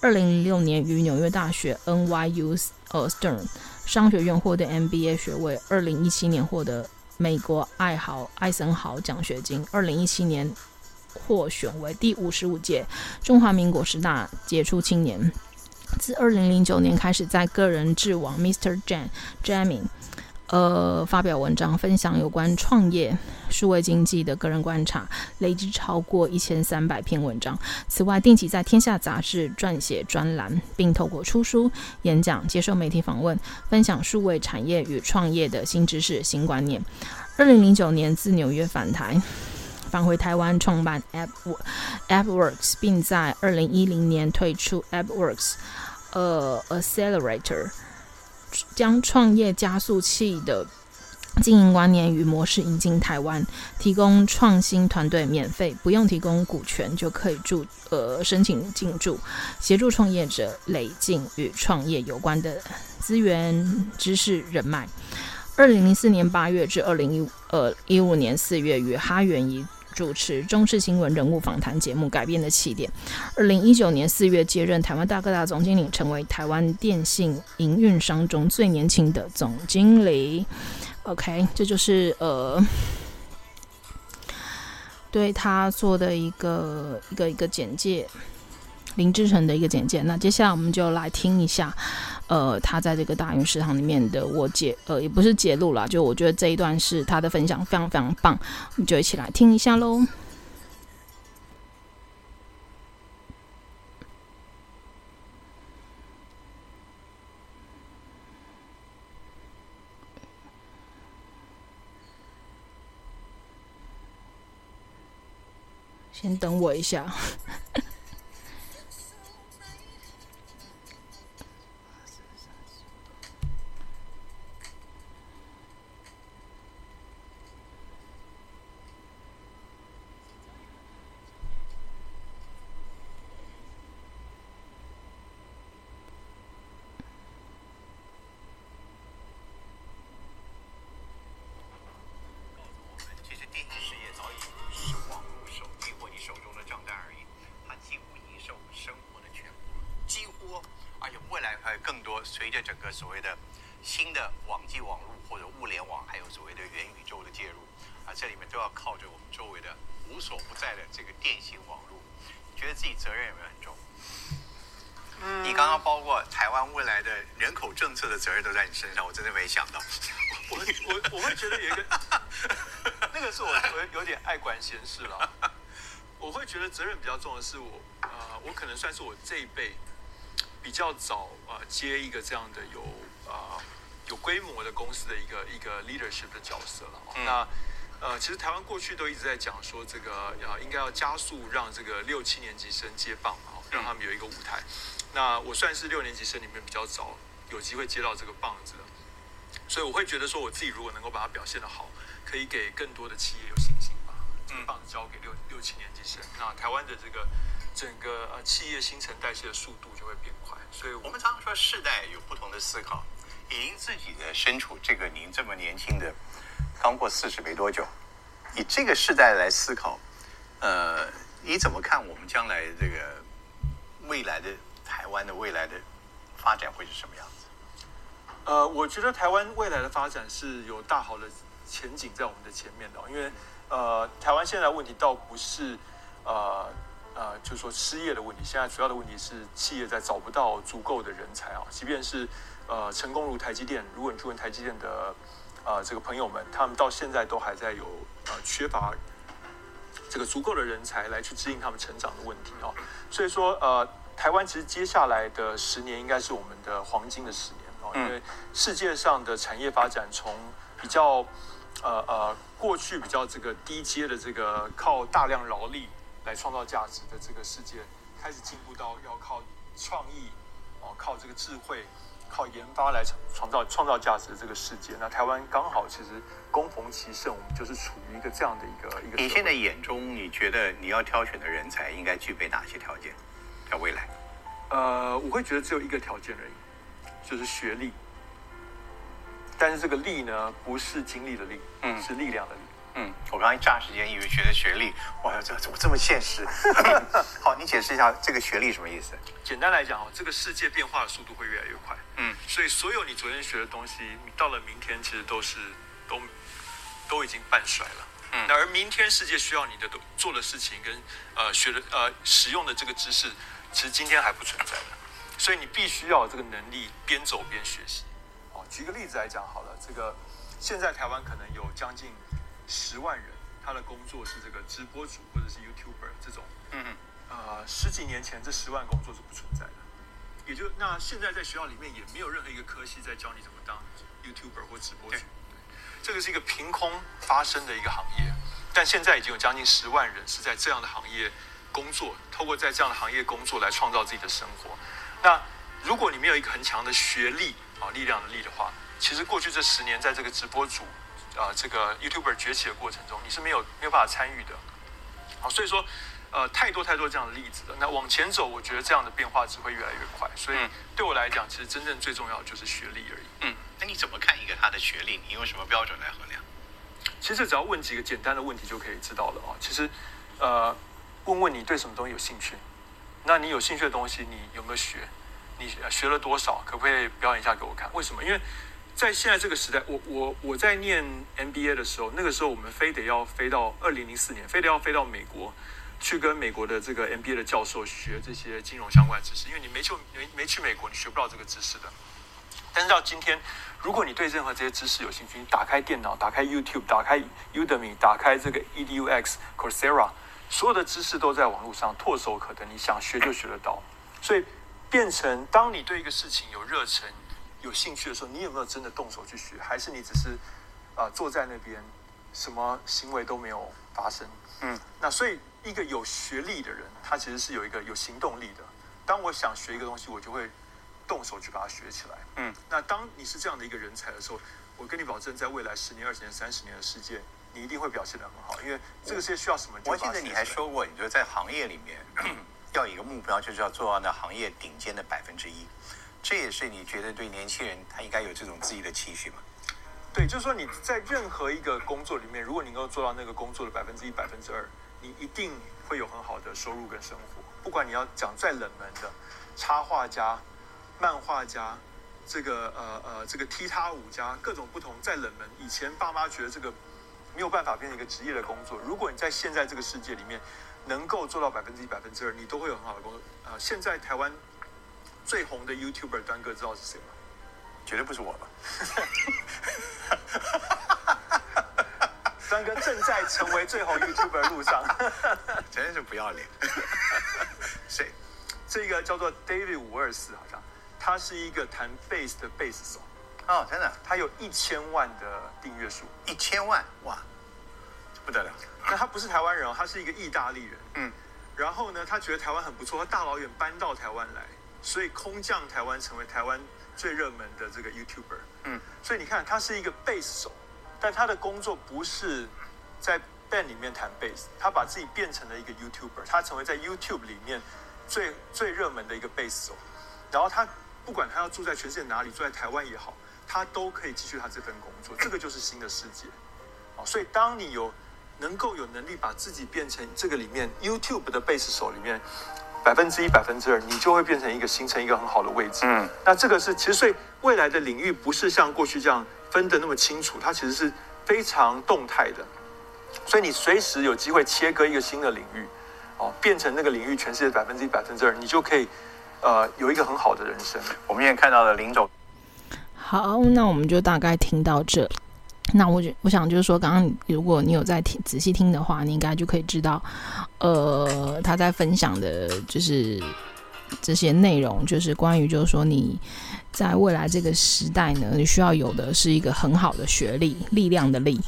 二零零六年于纽约大学 NYU 呃 Stern 商学院获得 MBA 学位。二零一七年获得美国爱豪艾森豪奖学金。二零一七年获选为第五十五届中华民国十大杰出青年。自二零零九年开始，在个人智网 Mr. Jam Jamming，呃，发表文章，分享有关创业、数位经济的个人观察，累计超过一千三百篇文章。此外，定期在《天下》杂志撰写专栏，并透过出书、演讲、接受媒体访问，分享数位产业与创业的新知识、新观念。二零零九年自纽约返台。返回台湾创办 App AppWorks，并在二零一零年推出 AppWorks，呃，Accelerator，将创业加速器的经营观念与模式引进台湾，提供创新团队免费，不用提供股权就可以注呃申请进驻，协助创业者累进与创业有关的资源、知识、人脉。二零零四年八月至二零一呃一五年四月，与哈元仪。主持中视新闻人物访谈节目《改变的起点》。二零一九年四月接任台湾大哥大总经理，成为台湾电信营运商中最年轻的总经理。OK，这就是呃对他做的一个一个一个简介，林志成的一个简介。那接下来我们就来听一下。呃，他在这个大运食堂里面的我解呃，也不是解录啦，就我觉得这一段是他的分享非常非常棒，我们就一起来听一下喽。先等我一下，随着整个所谓的新的网际网络或者物联网，还有所谓的元宇宙的介入，啊，这里面都要靠着我们周围的无所不在的这个电信网络。你觉得自己责任有没有很重？嗯，你刚刚包括台湾未来的人口政策的责任都在你身上，我真的没想到。我我我会觉得有一个，[laughs] 那个是我我有点爱管闲事了。[laughs] 我会觉得责任比较重的是我，呃，我可能算是我这一辈。比较早啊、呃，接一个这样的有啊、呃、有规模的公司的一个一个 leadership 的角色了。嗯、那呃，其实台湾过去都一直在讲说，这个啊、呃、应该要加速让这个六七年级生接棒啊，让他们有一个舞台。那我算是六年级生里面比较早有机会接到这个棒子的，所以我会觉得说，我自己如果能够把它表现得好，可以给更多的企业有信心吧。这个棒子交给六六七年级生，那台湾的这个。整个呃企业新陈代谢的速度就会变快，所以我们常常说世代有不同的思考。以您自己的身处这个您这么年轻的，刚过四十没多久，以这个世代来思考，呃，你怎么看我们将来这个未来的台湾的未来的发展会是什么样子？呃，我觉得台湾未来的发展是有大好的前景在我们的前面的，因为呃，台湾现在问题倒不是呃。呃，就是说失业的问题，现在主要的问题是企业在找不到足够的人才啊。即便是呃成功如台积电，如果你去问台积电的呃这个朋友们，他们到现在都还在有呃缺乏这个足够的人才来去指引他们成长的问题啊。所以说呃，台湾其实接下来的十年应该是我们的黄金的十年啊，因为世界上的产业发展从比较呃呃过去比较这个低阶的这个靠大量劳力。来创造价值的这个世界，开始进步到要靠创意，哦，靠这个智慧，靠研发来创造创造价值的这个世界。那台湾刚好其实攻逢其盛，我们就是处于一个这样的一个一个。你现在眼中，你觉得你要挑选的人才应该具备哪些条件？在未来？呃，我会觉得只有一个条件而已，就是学历。但是这个力呢，不是精力的力，嗯，是力量的力。嗯，我刚刚一霎时间以为学的学历，哇，这怎么这么现实？[laughs] 好，你解释一下这个学历什么意思？简单来讲哦，这个世界变化的速度会越来越快。嗯，所以所有你昨天学的东西，你到了明天其实都是都都已经半衰了。嗯，而明天世界需要你的都做的事情跟呃学的呃使用的这个知识，其实今天还不存在的。所以你必须要有这个能力边走边学习。哦，举个例子来讲好了，这个现在台湾可能有将近。十万人，他的工作是这个直播主或者是 YouTuber 这种，嗯嗯，呃，十几年前这十万工作是不存在的，也就那现在在学校里面也没有任何一个科系在教你怎么当 YouTuber 或直播主，对，这个是一个凭空发生的一个行业，但现在已经有将近十万人是在这样的行业工作，透过在这样的行业工作来创造自己的生活。那如果你没有一个很强的学历啊力量的力的话，其实过去这十年在这个直播主。呃，这个 YouTuber 崛起的过程中，你是没有没有办法参与的。好，所以说，呃，太多太多这样的例子了。那往前走，我觉得这样的变化只会越来越快。所以对我来讲，其实真正最重要的就是学历而已。嗯，那你怎么看一个他的学历？你用什么标准来衡量？其实只要问几个简单的问题就可以知道了啊。其实，呃，问问你对什么东西有兴趣？那你有兴趣的东西，你有没有学？你学了多少？可不可以表演一下给我看？为什么？因为在现在这个时代，我我我在念 MBA 的时候，那个时候我们非得要飞到二零零四年，非得要飞到美国去跟美国的这个 MBA 的教授学这些金融相关知识，因为你没去没没去美国，你学不到这个知识的。但是到今天，如果你对任何这些知识有兴趣，你打开电脑，打开 YouTube，打开 Udemy，打开这个 EDUX、Coursera，所有的知识都在网络上唾手可得，你想学就学得到。所以变成当你对一个事情有热忱。有兴趣的时候，你有没有真的动手去学？还是你只是啊、呃、坐在那边，什么行为都没有发生。嗯，那所以一个有学历的人，他其实是有一个有行动力的。当我想学一个东西，我就会动手去把它学起来。嗯，那当你是这样的一个人才的时候，我跟你保证，在未来十年、二十年、三十年的世界，你一定会表现的很好，因为这个世界需要什么？我记得你还说过，你觉得在行业里面要有一个目标，就是要做到那行业顶尖的百分之一。这也是你觉得对年轻人他应该有这种自己的期许吗？对，就是说你在任何一个工作里面，如果你能够做到那个工作的百分之一、百分之二，你一定会有很好的收入跟生活。不管你要讲再冷门的插画家、漫画家，这个呃呃这个踢踏舞家，各种不同再冷门，以前爸妈觉得这个没有办法变成一个职业的工作。如果你在现在这个世界里面能够做到百分之一、百分之二，你都会有很好的工作。呃，现在台湾最红的 YouTuber 端哥知道是谁吗？绝对不是我吧？[laughs] 端哥正在成为最红 YouTuber 的路上，[laughs] 真是不要脸。[laughs] 谁？这个叫做 David 五二四，好像他是一个弹贝斯的贝斯手。哦，真的？他有一千万的订阅数，一千万哇，不得了。那他不是台湾人哦，他是一个意大利人。嗯。然后呢，他觉得台湾很不错，他大老远搬到台湾来，所以空降台湾，成为台湾。最热门的这个 YouTuber，嗯，所以你看，他是一个贝斯手，但他的工作不是在 band 里面弹贝斯，他把自己变成了一个 YouTuber，他成为在 YouTube 里面最最热门的一个贝斯手，然后他不管他要住在全世界哪里，住在台湾也好，他都可以继续他这份工作，这个就是新的世界，哦，所以当你有能够有能力把自己变成这个里面 YouTube 的贝斯手里面。百分之一、百分之二，你就会变成一个形成一个很好的位置。嗯，那这个是其实所以未来的领域不是像过去这样分得那么清楚，它其实是非常动态的。所以你随时有机会切割一个新的领域，哦，变成那个领域全世界百分之一、百分之二，你就可以呃有一个很好的人生。我们也看到了林总。好，那我们就大概听到这。那我觉我想就是说，刚刚如果你有在听仔细听的话，你应该就可以知道，呃，他在分享的就是这些内容，就是关于就是说你。在未来这个时代呢，你需要有的是一个很好的学历，力量的力。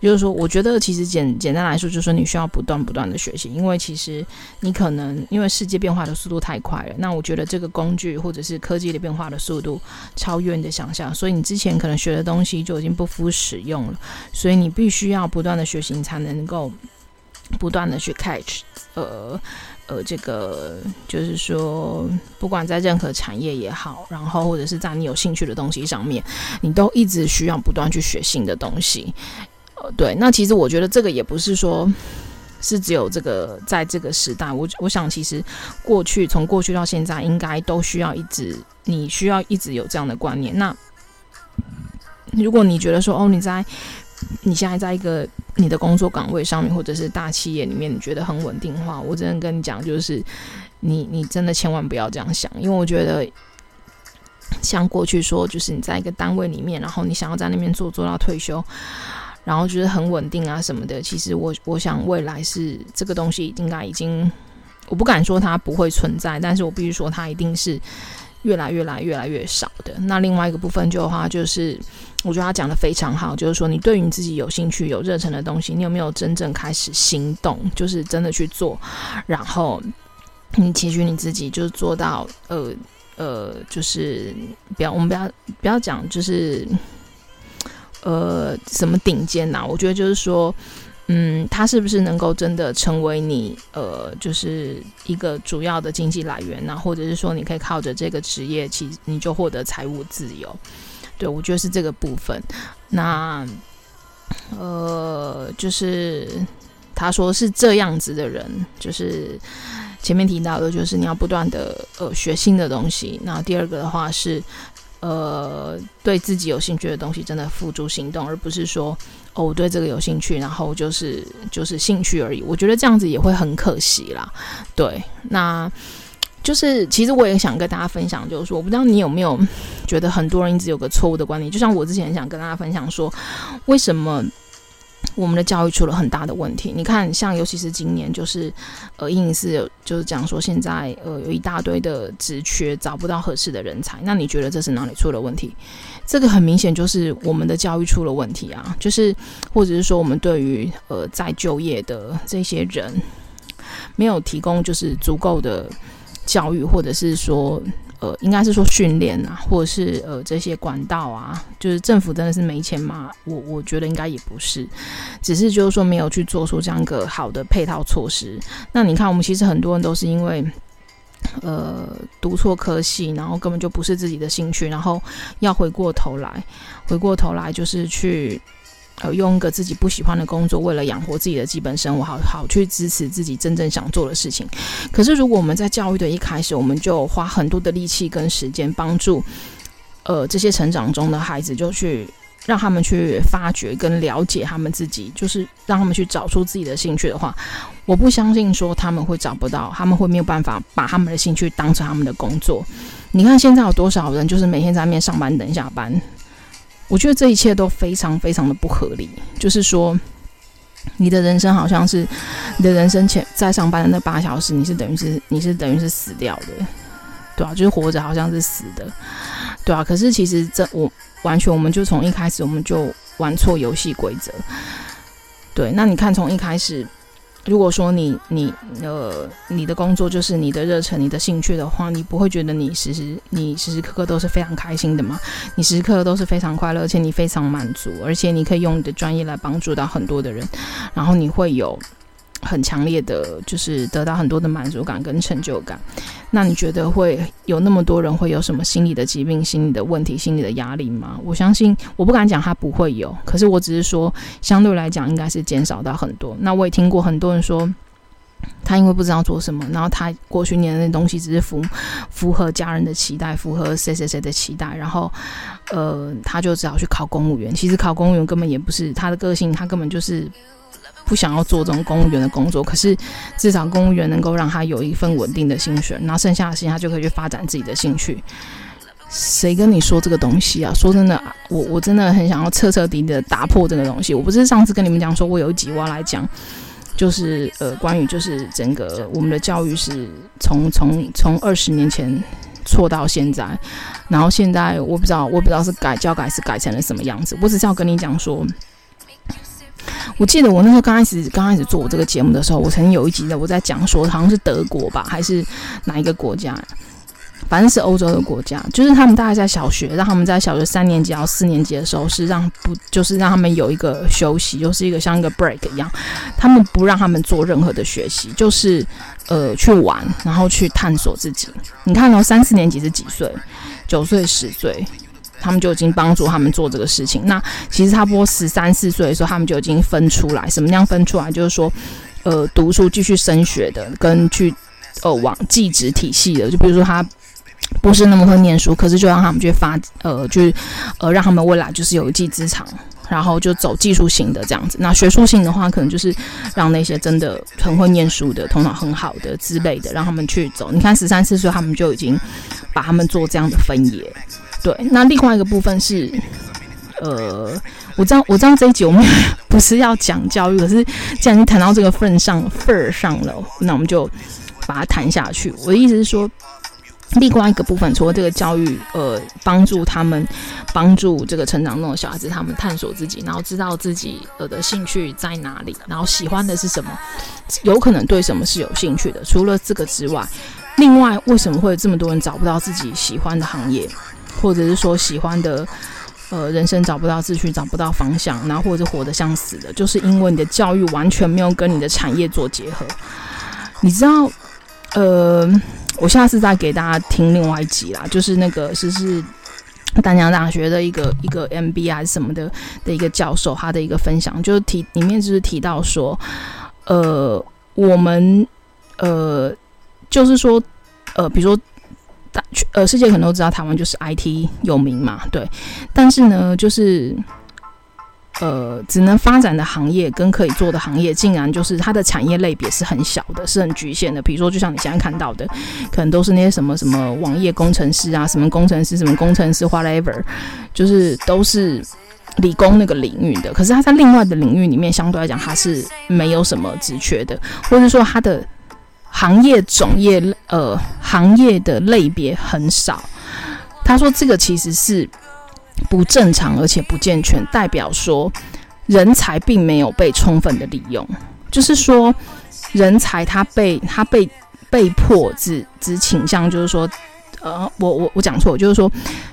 就是说，我觉得其实简简单来说，就是说你需要不断不断的学习，因为其实你可能因为世界变化的速度太快了，那我觉得这个工具或者是科技的变化的速度超越你的想象，所以你之前可能学的东西就已经不敷使用了，所以你必须要不断的学习，你才能够不断的去 catch，呃。呃，这个就是说，不管在任何产业也好，然后或者是在你有兴趣的东西上面，你都一直需要不断去学新的东西。呃，对，那其实我觉得这个也不是说，是只有这个在这个时代，我我想其实过去从过去到现在，应该都需要一直，你需要一直有这样的观念。那如果你觉得说，哦，你在你现在在一个你的工作岗位上面，或者是大企业里面，你觉得很稳定的话，我只能跟你讲，就是你你真的千万不要这样想，因为我觉得像过去说，就是你在一个单位里面，然后你想要在那边做做到退休，然后就是很稳定啊什么的。其实我我想未来是这个东西应该已经，我不敢说它不会存在，但是我必须说它一定是。越来越来越来越少的。那另外一个部分就的话，就是我觉得他讲得非常好，就是说你对于你自己有兴趣、有热忱的东西，你有没有真正开始行动，就是真的去做，然后你期许你自己就是做到，呃呃，就是不要我们不要不要讲，就是呃什么顶尖呐？我觉得就是说。嗯，他是不是能够真的成为你呃，就是一个主要的经济来源呢？或者是说，你可以靠着这个职业，其实你就获得财务自由？对，我觉得是这个部分。那呃，就是他说是这样子的人，就是前面提到的，就是你要不断的呃学新的东西。那第二个的话是呃，对自己有兴趣的东西真的付诸行动，而不是说。哦，我对这个有兴趣，然后就是就是兴趣而已。我觉得这样子也会很可惜啦。对，那就是其实我也想跟大家分享，就是说，我不知道你有没有觉得很多人一直有个错误的观念，就像我之前想跟大家分享说，为什么我们的教育出了很大的问题。你看，像尤其是今年，就是呃，一零四有就是讲说，现在呃有一大堆的职缺找不到合适的人才。那你觉得这是哪里出了问题？这个很明显就是我们的教育出了问题啊，就是或者是说我们对于呃在就业的这些人没有提供就是足够的教育，或者是说。呃，应该是说训练啊，或者是呃这些管道啊，就是政府真的是没钱吗？我我觉得应该也不是，只是就是说没有去做出这样一个好的配套措施。那你看，我们其实很多人都是因为呃读错科系，然后根本就不是自己的兴趣，然后要回过头来，回过头来就是去。呃，用一个自己不喜欢的工作，为了养活自己的基本生活，好好去支持自己真正想做的事情。可是，如果我们在教育的一开始，我们就花很多的力气跟时间，帮助呃这些成长中的孩子，就去让他们去发掘跟了解他们自己，就是让他们去找出自己的兴趣的话，我不相信说他们会找不到，他们会没有办法把他们的兴趣当成他们的工作。你看现在有多少人，就是每天在那边上班等下班。我觉得这一切都非常非常的不合理，就是说，你的人生好像是你的人生前在上班的那八小时，你是等于是你是等于是死掉的，对啊，就是活着好像是死的，对啊。可是其实这我完全我们就从一开始我们就玩错游戏规则，对。那你看从一开始。如果说你你呃你的工作就是你的热忱、你的兴趣的话，你不会觉得你时时你时时刻刻都是非常开心的吗？你时时刻刻都是非常快乐，而且你非常满足，而且你可以用你的专业来帮助到很多的人，然后你会有。很强烈的，就是得到很多的满足感跟成就感。那你觉得会有那么多人会有什么心理的疾病、心理的问题、心理的压力吗？我相信，我不敢讲他不会有，可是我只是说，相对来讲应该是减少到很多。那我也听过很多人说，他因为不知道做什么，然后他过去念的那东西只是符符合家人的期待，符合谁谁谁的期待，然后呃，他就只好去考公务员。其实考公务员根本也不是他的个性，他根本就是。不想要做这种公务员的工作，可是至少公务员能够让他有一份稳定的薪水，然后剩下的时间他就可以去发展自己的兴趣。谁跟你说这个东西啊？说真的，我我真的很想要彻彻底底的打破这个东西。我不是上次跟你们讲说，我有一集我要来讲，就是呃，关于就是整个我们的教育是从从从二十年前错到现在，然后现在我不知道我不知道是改教改是改成了什么样子。我只是要跟你讲说。我记得我那时候刚开始刚开始做我这个节目的时候，我曾经有一集的我在讲说，好像是德国吧，还是哪一个国家，反正是欧洲的国家，就是他们大概在小学，让他们在小学三年级到四年级的时候是让不就是让他们有一个休息，就是一个像一个 break 一样，他们不让他们做任何的学习，就是呃去玩，然后去探索自己。你看哦，三四年级是几岁？九岁、十岁。他们就已经帮助他们做这个事情。那其实差不多十三四岁的时候，他们就已经分出来。什么样分出来？就是说，呃，读书继续升学的，跟去呃往技职体系的。就比如说他不是那么会念书，可是就让他们去发呃，就呃让他们未来就是有一技之长，然后就走技术型的这样子。那学术性的话，可能就是让那些真的很会念书的、头脑很好的之类的，让他们去走。你看十三四岁，他们就已经把他们做这样的分野。对，那另外一个部分是，呃，我知道，我知道这一集我们 [laughs] 不是要讲教育，可是既然谈到这个份上份儿上了，那我们就把它谈下去。我的意思是说，另外一个部分，除了这个教育，呃，帮助他们，帮助这个成长中的小孩子，他们探索自己，然后知道自己呃的兴趣在哪里，然后喜欢的是什么，有可能对什么是有兴趣的。除了这个之外，另外为什么会有这么多人找不到自己喜欢的行业？或者是说喜欢的，呃，人生找不到秩序，找不到方向，然后或者活得像死的，就是因为你的教育完全没有跟你的产业做结合。你知道，呃，我下次再给大家听另外一集啦，就是那个是是丹江大学的一个一个 MBA 还是什么的的一个教授，他的一个分享，就是提里面就是提到说，呃，我们呃，就是说，呃，比如说。大呃，世界可能都知道台湾就是 IT 有名嘛，对。但是呢，就是呃，只能发展的行业跟可以做的行业，竟然就是它的产业类别是很小的，是很局限的。比如说，就像你现在看到的，可能都是那些什么什么网页工程师啊，什么工程师，什么工程师，[laughs] whatever，就是都是理工那个领域的，可是他在另外的领域里面，相对来讲他是没有什么职缺的，或者说他的行业种业呃行业的类别很少。他说这个其实是不正常而且不健全，代表说人才并没有被充分的利用，就是说人才他被他被被迫只只倾向就是说。呃，我我我讲错，就是说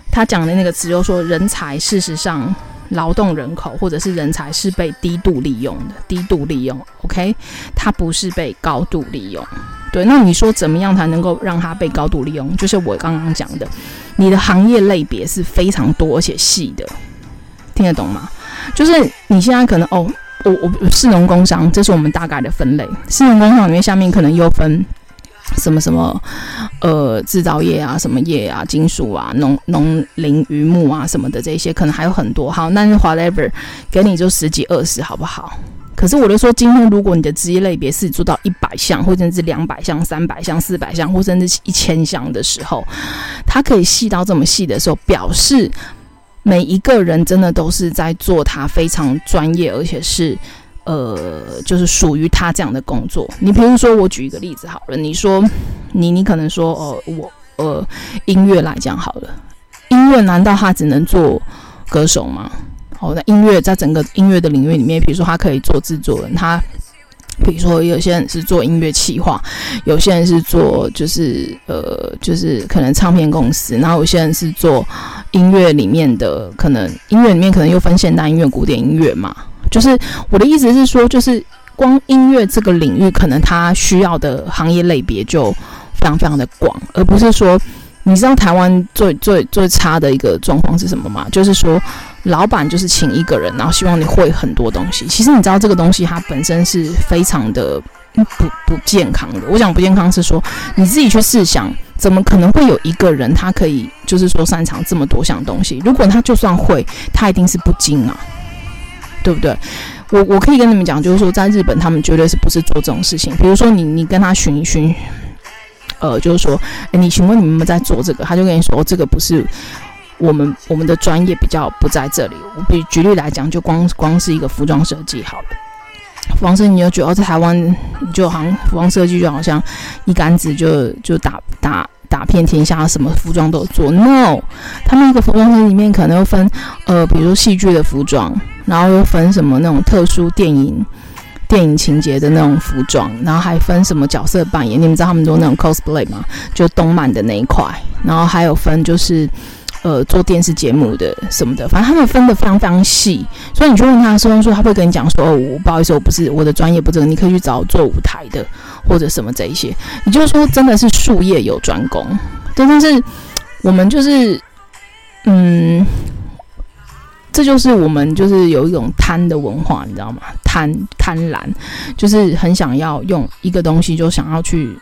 他讲的那个词，就是说人才事实上劳动人口或者是人才是被低度利用的，低度利用，OK，它不是被高度利用。对，那你说怎么样才能够让它被高度利用？就是我刚刚讲的，你的行业类别是非常多而且细的，听得懂吗？就是你现在可能哦，我我市农工商，这是我们大概的分类，市农工商里面下面可能又分。什么什么，呃，制造业啊，什么业啊，金属啊，农农林渔牧啊，什么的这些，可能还有很多。好，那 whatever，给你就十几二十，好不好？可是我就说，今天如果你的职业类别是做到一百项，或者是两百项、三百项、四百项，或甚至一千项的时候，它可以细到这么细的时候，表示每一个人真的都是在做他非常专业，而且是。呃，就是属于他这样的工作。你比如说，我举一个例子好了。你说，你你可能说，哦，我呃，音乐来讲好了，音乐难道他只能做歌手吗？哦，那音乐在整个音乐的领域里面，比如说他可以做制作人，他比如说有些人是做音乐企划，有些人是做就是呃，就是可能唱片公司，然后有些人是做音乐里面的，可能音乐里面可能又分现代音乐、古典音乐嘛。就是我的意思是说，就是光音乐这个领域，可能它需要的行业类别就非常非常的广，而不是说，你知道台湾最最最差的一个状况是什么吗？就是说，老板就是请一个人，然后希望你会很多东西。其实你知道这个东西它本身是非常的不不健康的。我讲不健康是说，你自己去试想，怎么可能会有一个人他可以就是说擅长这么多项东西？如果他就算会，他一定是不精啊。对不对？我我可以跟你们讲，就是说，在日本，他们绝对是不是做这种事情。比如说你，你跟他询一询，呃，就是说，诶，你请问你们在做这个？他就跟你说，哦，这个不是我们我们的专业比较不在这里。我比举例来讲，就光光是一个服装设计好了，服装设计你就觉得在台湾，你就好像服装设计就好像一竿子就就打打。打遍天下，什么服装都做。No，他们一个服装里面可能又分，呃，比如说戏剧的服装，然后又分什么那种特殊电影、电影情节的那种服装，然后还分什么角色扮演。你们知道他们做那种 cosplay 吗？就动漫的那一块。然后还有分就是。呃，做电视节目的什么的，反正他们分得非常非常细，所以你去问他说，说他会跟你讲说，哦，我不好意思，我不是我的专业不这个，你可以去找做舞台的或者什么这一些。也就是说，真的是术业有专攻，但是我们就是，嗯，这就是我们就是有一种贪的文化，你知道吗？贪贪婪，就是很想要用一个东西，就想要去。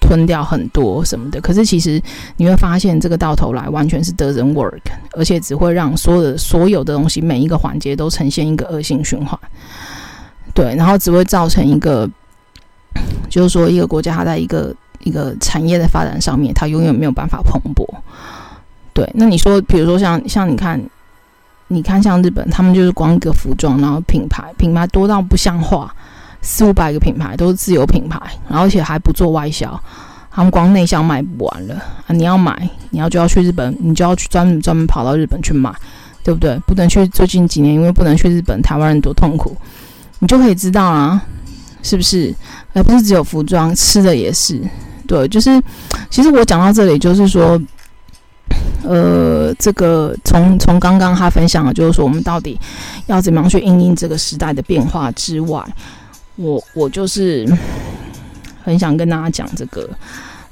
吞掉很多什么的，可是其实你会发现，这个到头来完全是 doesn't work，而且只会让所有的所有的东西每一个环节都呈现一个恶性循环。对，然后只会造成一个，[clears throat] 就是说一个国家它在一个一个产业的发展上面，它永远没有办法蓬勃。对，那你说，比如说像像你看，你看像日本，他们就是光一个服装，然后品牌品牌多到不像话。四五百个品牌都是自有品牌，而且还不做外销，他们光内销卖不完了啊！你要买，你要就要去日本，你就要去专门专门跑到日本去买，对不对？不能去最近几年，因为不能去日本，台湾人多痛苦，你就可以知道啊，是不是？而不是只有服装，吃的也是。对，就是其实我讲到这里，就是说，呃，这个从从刚刚他分享的，就是说我们到底要怎么样去应应这个时代的变化之外。我我就是很想跟大家讲这个，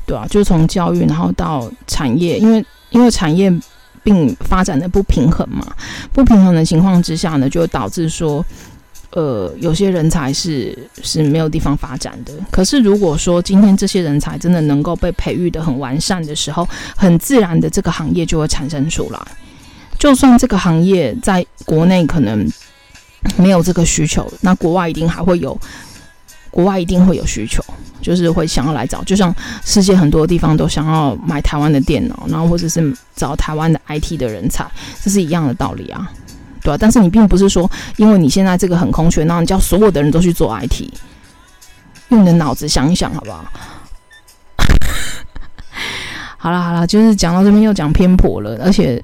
对啊，就从教育然后到产业，因为因为产业并发展的不平衡嘛，不平衡的情况之下呢，就导致说，呃，有些人才是是没有地方发展的。可是如果说今天这些人才真的能够被培育得很完善的时候，很自然的这个行业就会产生出来。就算这个行业在国内可能。没有这个需求，那国外一定还会有，国外一定会有需求，就是会想要来找，就像世界很多地方都想要买台湾的电脑，然后或者是找台湾的 IT 的人才，这是一样的道理啊。对吧、啊？但是你并不是说，因为你现在这个很空缺，然后你叫所有的人都去做 IT，用你的脑子想一想，好不好？[laughs] 好了好了，就是讲到这边又讲偏颇了，而且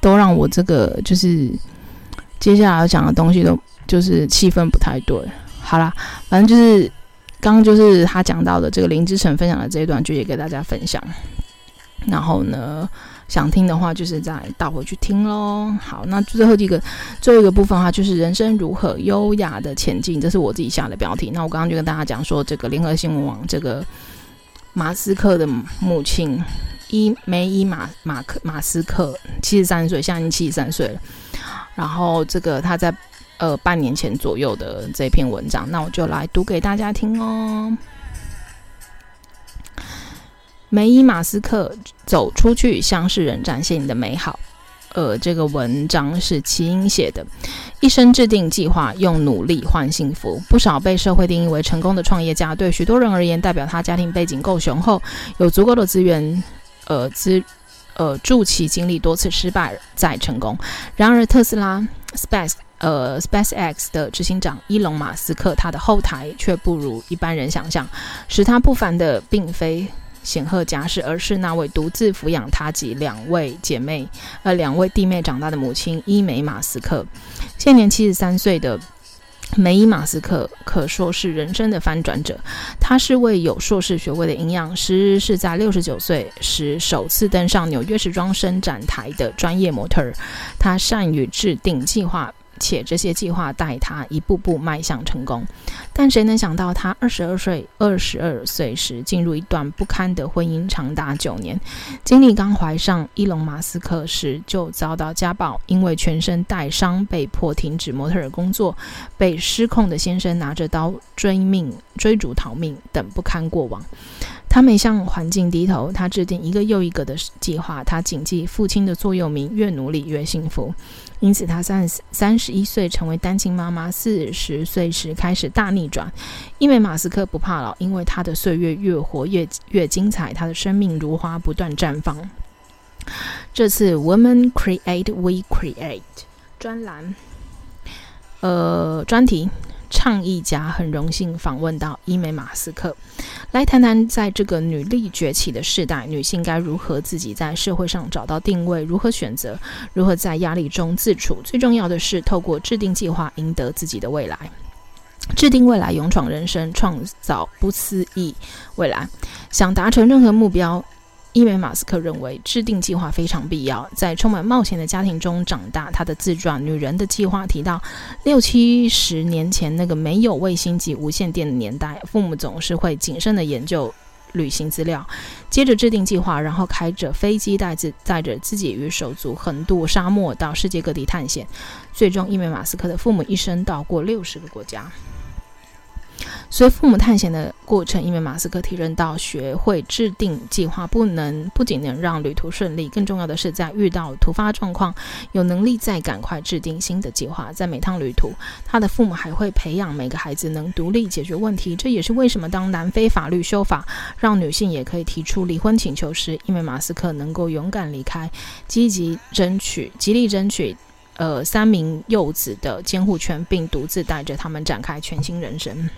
都让我这个就是接下来要讲的东西都就是气氛不太对。好啦，反正就是刚刚就是他讲到的这个林之晨分享的这一段，就也给大家分享。然后呢，想听的话就是再倒回去听喽。好，那最后一个最后一个部分的话，就是人生如何优雅的前进，这是我自己下的标题。那我刚刚就跟大家讲说，这个联合新闻网这个马斯克的母亲伊梅伊马马克马斯克七十三岁，现在已经七十三岁了。然后这个他在呃半年前左右的这篇文章，那我就来读给大家听哦。梅伊马斯克走出去，向世人展现你的美好。呃，这个文章是齐英写的。一生制定计划，用努力换幸福。不少被社会定义为成功的创业家，对许多人而言，代表他家庭背景够雄厚，有足够的资源，呃资呃助其经历多次失败再成功。然而，特斯拉 Space 呃 SpaceX 的执行长伊隆马斯克，他的后台却不如一般人想象，使他不凡的并非。显赫家世，而是那位独自抚养他及两位姐妹，呃，两位弟妹长大的母亲伊梅马斯克。现年七十三岁的梅伊马斯克可说是人生的翻转者。他是位有硕士学位的营养师，是在六十九岁时首次登上纽约时装伸展台的专业模特儿。他善于制定计划。且这些计划带他一步步迈向成功，但谁能想到他二十二岁二十二岁时进入一段不堪的婚姻，长达九年。经历刚怀上伊隆马斯克时就遭到家暴，因为全身带伤被迫停止模特儿工作，被失控的先生拿着刀追命追逐逃命等不堪过往。他没向环境低头，他制定一个又一个的计划，他谨记父亲的座右铭：越努力越幸福。因此，他三十三十一岁成为单亲妈妈，四十岁时开始大逆转。因为马斯克不怕老，因为他的岁月越活越越精彩，他的生命如花不断绽放。这次 Women Create We Create 专栏，呃，专题。倡议家很荣幸访问到伊美马斯克，来谈谈在这个女力崛起的时代，女性该如何自己在社会上找到定位，如何选择，如何在压力中自处。最重要的是，透过制定计划，赢得自己的未来。制定未来，勇闯人生，创造不思议未来。想达成任何目标。伊梅马斯克认为，制定计划非常必要。在充满冒险的家庭中长大，他的自传《女人的计划》提到，六七十年前那个没有卫星及无线电的年代，父母总是会谨慎地研究旅行资料，接着制定计划，然后开着飞机带自带着自己与手足横渡沙漠到世界各地探险。最终，伊梅马斯克的父母一生到过六十个国家。随父母探险的过程，因为马斯克提认到，学会制定计划不能不仅能让旅途顺利，更重要的是在遇到突发状况，有能力再赶快制定新的计划。在每趟旅途，他的父母还会培养每个孩子能独立解决问题。这也是为什么当南非法律修法让女性也可以提出离婚请求时，因为马斯克能够勇敢离开，积极争取，极力争取，呃，三名幼子的监护权，并独自带着他们展开全新人生。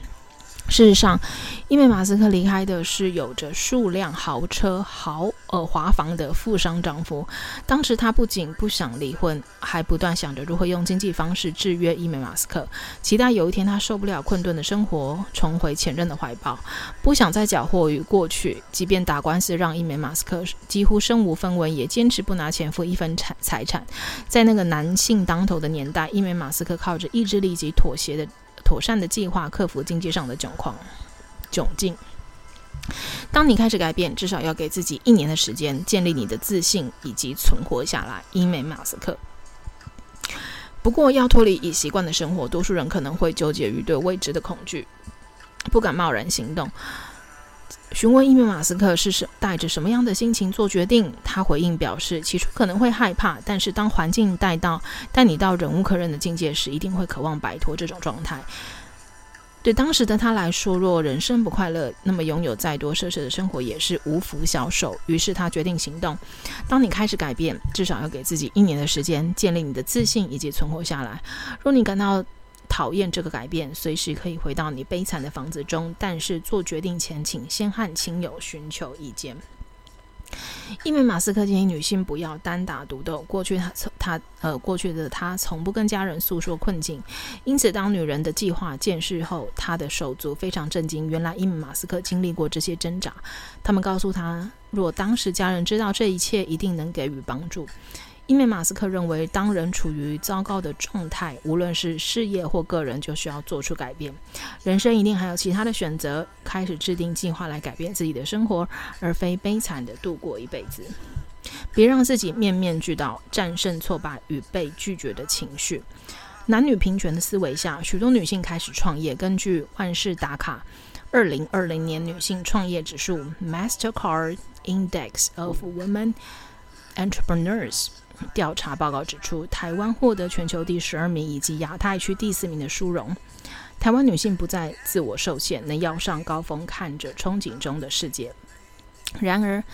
事实上，因为马斯克离开的是有着数辆豪车、豪呃华房的富商丈夫。当时他不仅不想离婚，还不断想着如何用经济方式制约伊梅马斯克，期待有一天他受不了困顿的生活，重回前任的怀抱，不想再搅和于过去。即便打官司让伊梅马斯克几乎身无分文，也坚持不拿前夫一分财财产。在那个男性当头的年代，伊梅马斯克靠着意志力及妥协的。妥善的计划，克服经济上的窘况、窘境。当你开始改变，至少要给自己一年的时间，建立你的自信以及存活下来。伊美马斯克。不过，要脱离已习惯的生活，多数人可能会纠结于对未知的恐惧，不敢贸然行动。询问伊梅马斯克是带着什么样的心情做决定，他回应表示，起初可能会害怕，但是当环境带到带你到忍无可忍的境界时，一定会渴望摆脱这种状态。对当时的他来说，若人生不快乐，那么拥有再多奢侈的生活也是无福消受。于是他决定行动。当你开始改变，至少要给自己一年的时间，建立你的自信以及存活下来。若你感到讨厌这个改变，随时可以回到你悲惨的房子中，但是做决定前，请先和亲友寻求意见。因为马斯克建议女性不要单打独斗。过去他从他呃过去的他从不跟家人诉说困境，因此当女人的计划见识后，他的手足非常震惊。原来因为马斯克经历过这些挣扎，他们告诉他，若当时家人知道这一切，一定能给予帮助。因为马斯克认为，当人处于糟糕的状态，无论是事业或个人，就需要做出改变。人生一定还有其他的选择，开始制定计划来改变自己的生活，而非悲惨地度过一辈子。别让自己面面俱到，战胜挫败与被拒绝的情绪。男女平权的思维下，许多女性开始创业。根据万事达卡二零二零年女性创业指数 （Mastercard Index of Women Entrepreneurs）。调查报告指出，台湾获得全球第十二名以及亚太区第四名的殊荣。台湾女性不再自我受限，能要上高峰，看着憧憬中的世界。然而，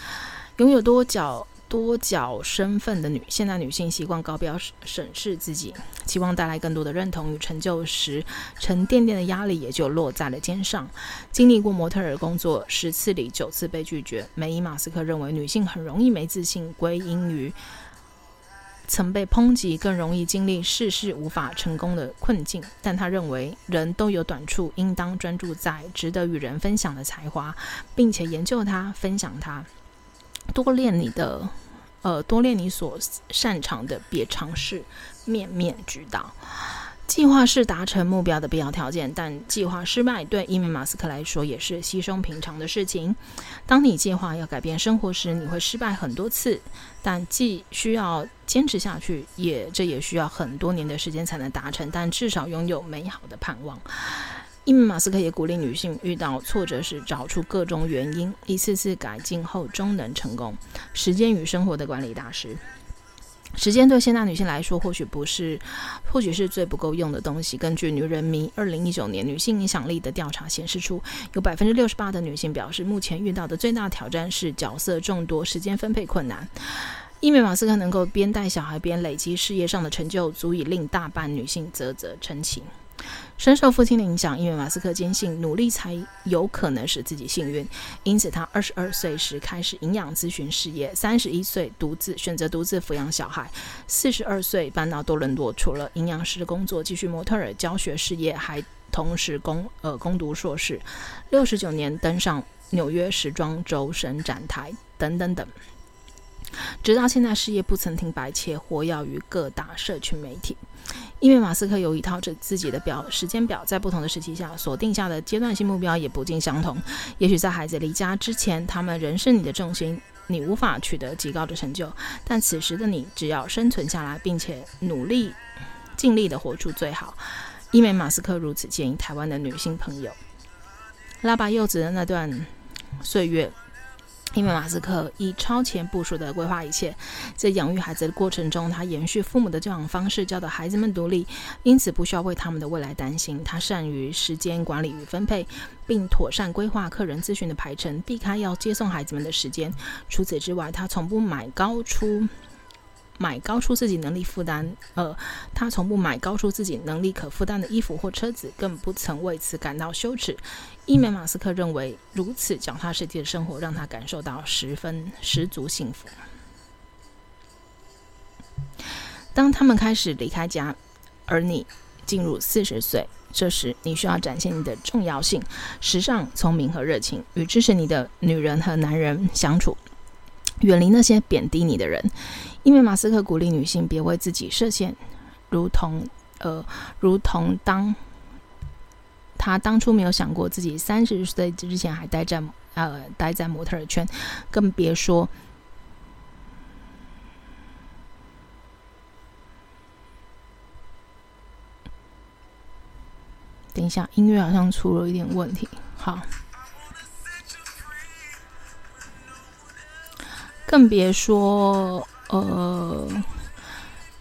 拥有多角多角身份的女现代女性习惯高标审视自己，期望带来更多的认同与成就时，沉甸甸的压力也就落在了肩上。经历过模特儿工作十次里九次被拒绝，梅伊马斯克认为女性很容易没自信，归因于。曾被抨击，更容易经历事事无法成功的困境。但他认为人都有短处，应当专注在值得与人分享的才华，并且研究它，分享它，多练你的，呃，多练你所擅长的，别尝试面面俱到。计划是达成目标的必要条件，但计划失败对伊梅马斯克来说也是稀松平常的事情。当你计划要改变生活时，你会失败很多次，但既需要坚持下去，也这也需要很多年的时间才能达成，但至少拥有美好的盼望。伊梅马斯克也鼓励女性遇到挫折时找出各种原因，一次次改进后终能成功。时间与生活的管理大师。时间对现代女性来说，或许不是，或许是最不够用的东西。根据《女人迷》二零一九年女性影响力的调查显示出，有百分之六十八的女性表示，目前遇到的最大挑战是角色众多、时间分配困难。因为马斯克能够边带小孩边累积事业上的成就，足以令大半女性啧啧称奇。深受父亲的影响，因为马斯克坚信努力才有可能使自己幸运，因此他二十二岁时开始营养咨询事业，三十一岁独自选择独自抚养小孩，四十二岁搬到多伦多，除了营养师的工作，继续模特儿教学事业，还同时攻呃攻读硕士，六十九年登上纽约时装周伸展台等等等，直到现在事业不曾停摆，且活跃于各大社群媒体。因为马斯克有一套着自己的表时间表，在不同的时期下所定下的阶段性目标也不尽相同。也许在孩子离家之前，他们仍是你的重心，你无法取得极高的成就。但此时的你，只要生存下来，并且努力尽力地活出最好。因为马斯克如此建议台湾的女性朋友，拉拔幼子的那段岁月。因为马斯克以超前部署的规划一切，在养育孩子的过程中，他延续父母的教养方式，教导孩子们独立，因此不需要为他们的未来担心。他善于时间管理与分配，并妥善规划客人咨询的排程，避开要接送孩子们的时间。除此之外，他从不买高出。买高出自己能力负担，呃，他从不买高出自己能力可负担的衣服或车子，更不曾为此感到羞耻。伊美马斯克认为，如此脚踏实地的生活让他感受到十分十足幸福。当他们开始离开家，而你进入四十岁，这时你需要展现你的重要性、时尚、聪明和热情，与支持你的女人和男人相处。远离那些贬低你的人，因为马斯克鼓励女性别为自己设限，如同呃，如同当他当初没有想过自己三十岁之前还待在呃待在模特圈，更别说。等一下，音乐好像出了一点问题，好。更别说，呃，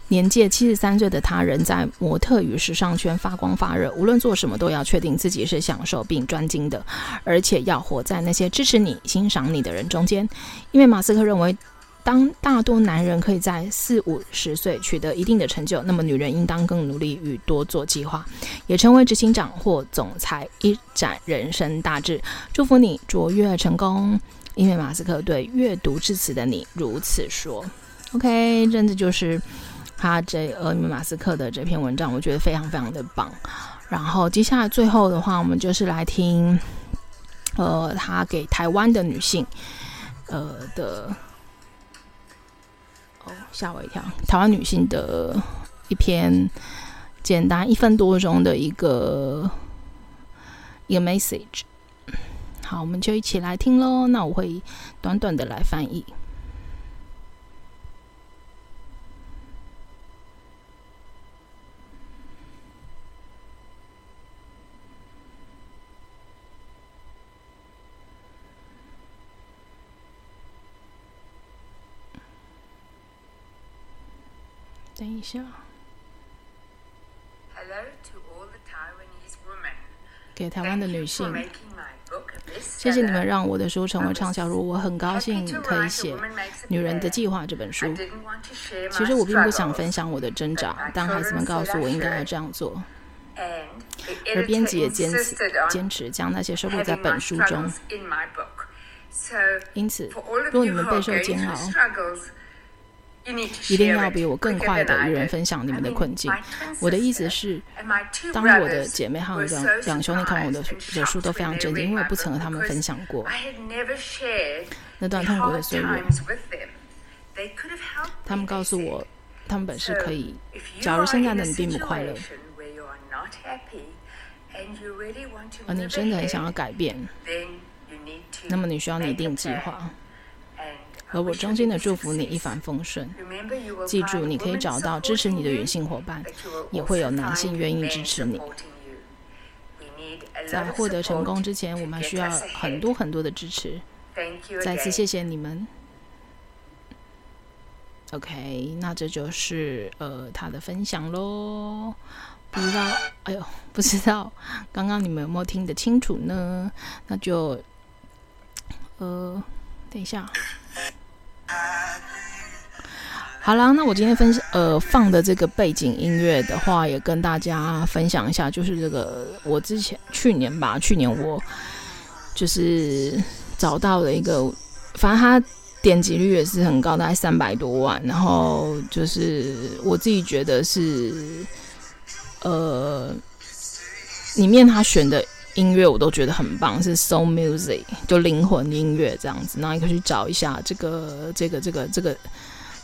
年届七十三岁的他，仍在模特与时尚圈发光发热。无论做什么，都要确定自己是享受并专精的，而且要活在那些支持你、欣赏你的人中间。因为马斯克认为，当大多男人可以在四五十岁取得一定的成就，那么女人应当更努力与多做计划，也成为执行长或总裁，一展人生大志。祝福你卓越成功。因为马斯克对阅读致辞的你如此说。OK，真的就是他这呃，因为马斯克的这篇文章，我觉得非常非常的棒。然后接下来最后的话，我们就是来听呃，他给台湾的女性呃的。哦，吓我一跳！台湾女性的一篇简单一分多钟的一个一个 message，好，我们就一起来听喽。那我会短短的来翻译。等一下。给台湾的女性，谢谢你们让我的书成为畅销书。我很高兴可以写《女人的计划》这本书。其实我并不想分享我的挣扎，但孩子们告诉我应该要这样做。而编辑也坚持坚持将那些收录在本书中。因此，如果你们备受煎熬，一定要比我更快的与人分享你们的困境。我的意思是，当我的姐妹和两两兄弟看完我的的书都非常震惊，因为我不曾和他们分享过那段痛苦的岁月。他们告诉我，他们本是可以。假如现在的你并不快乐，而你真的很想要改变，那么你需要拟定计划。和我衷心的祝福你一帆风顺。记住，你可以找到支持你的女性伙伴，也会有男性愿意支持你。在获得成功之前，我们需要很多很多的支持。再次谢谢你们。OK，那这就是呃他的分享喽。不知道，哎呦，不知道刚刚你们有没有听得清楚呢？那就呃，等一下。好啦，那我今天分享呃放的这个背景音乐的话，也跟大家分享一下，就是这个我之前去年吧，去年我就是找到了一个，反正它点击率也是很高，大概三百多万，然后就是我自己觉得是呃里面他选的。音乐我都觉得很棒，是 soul music，就灵魂音乐这样子。然后你可以去找一下这个这个这个这个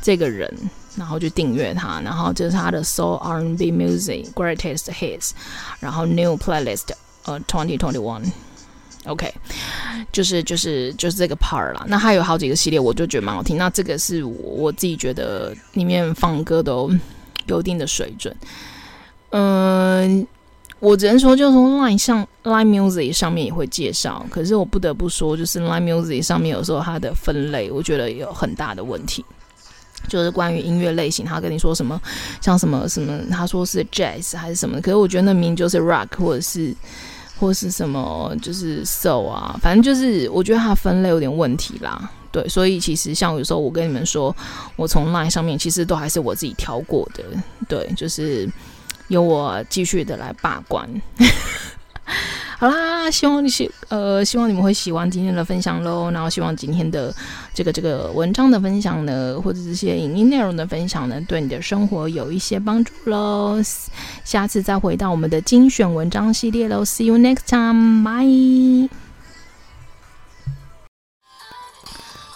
这个人，然后去订阅他。然后这是他的 soul R&B music greatest hits，然后 new playlist，呃，twenty twenty one，OK，就是就是就是这个 part 啦。那还有好几个系列，我就觉得蛮好听。那这个是我我自己觉得里面放歌都有一定的水准，嗯。我只能说，就是说，Line 上 Line Music 上面也会介绍，可是我不得不说，就是 Line Music 上面有时候它的分类，我觉得有很大的问题。就是关于音乐类型，他跟你说什么，像什么什么，他说是 Jazz 还是什么，可是我觉得那名就是 Rock 或者是或是什么，就是 So 啊，反正就是我觉得它分类有点问题啦。对，所以其实像有时候我跟你们说，我从 Line 上面其实都还是我自己挑过的，对，就是。由我继续的来把关。[laughs] 好啦，希望你喜呃，希望你们会喜欢今天的分享喽。然后希望今天的这个这个文章的分享呢，或者这些影音内容的分享呢，对你的生活有一些帮助喽。下次再回到我们的精选文章系列喽。See you next time. Bye.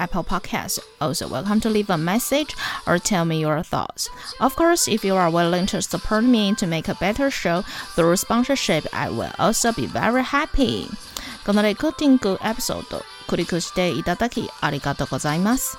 Apple Podcasts. Also, welcome to leave a message or tell me your thoughts. Of course, if you are willing to support me to make a better show through sponsorship, I will also be very happy. このレコーディングエピソード クリックしていただきありがとうございます。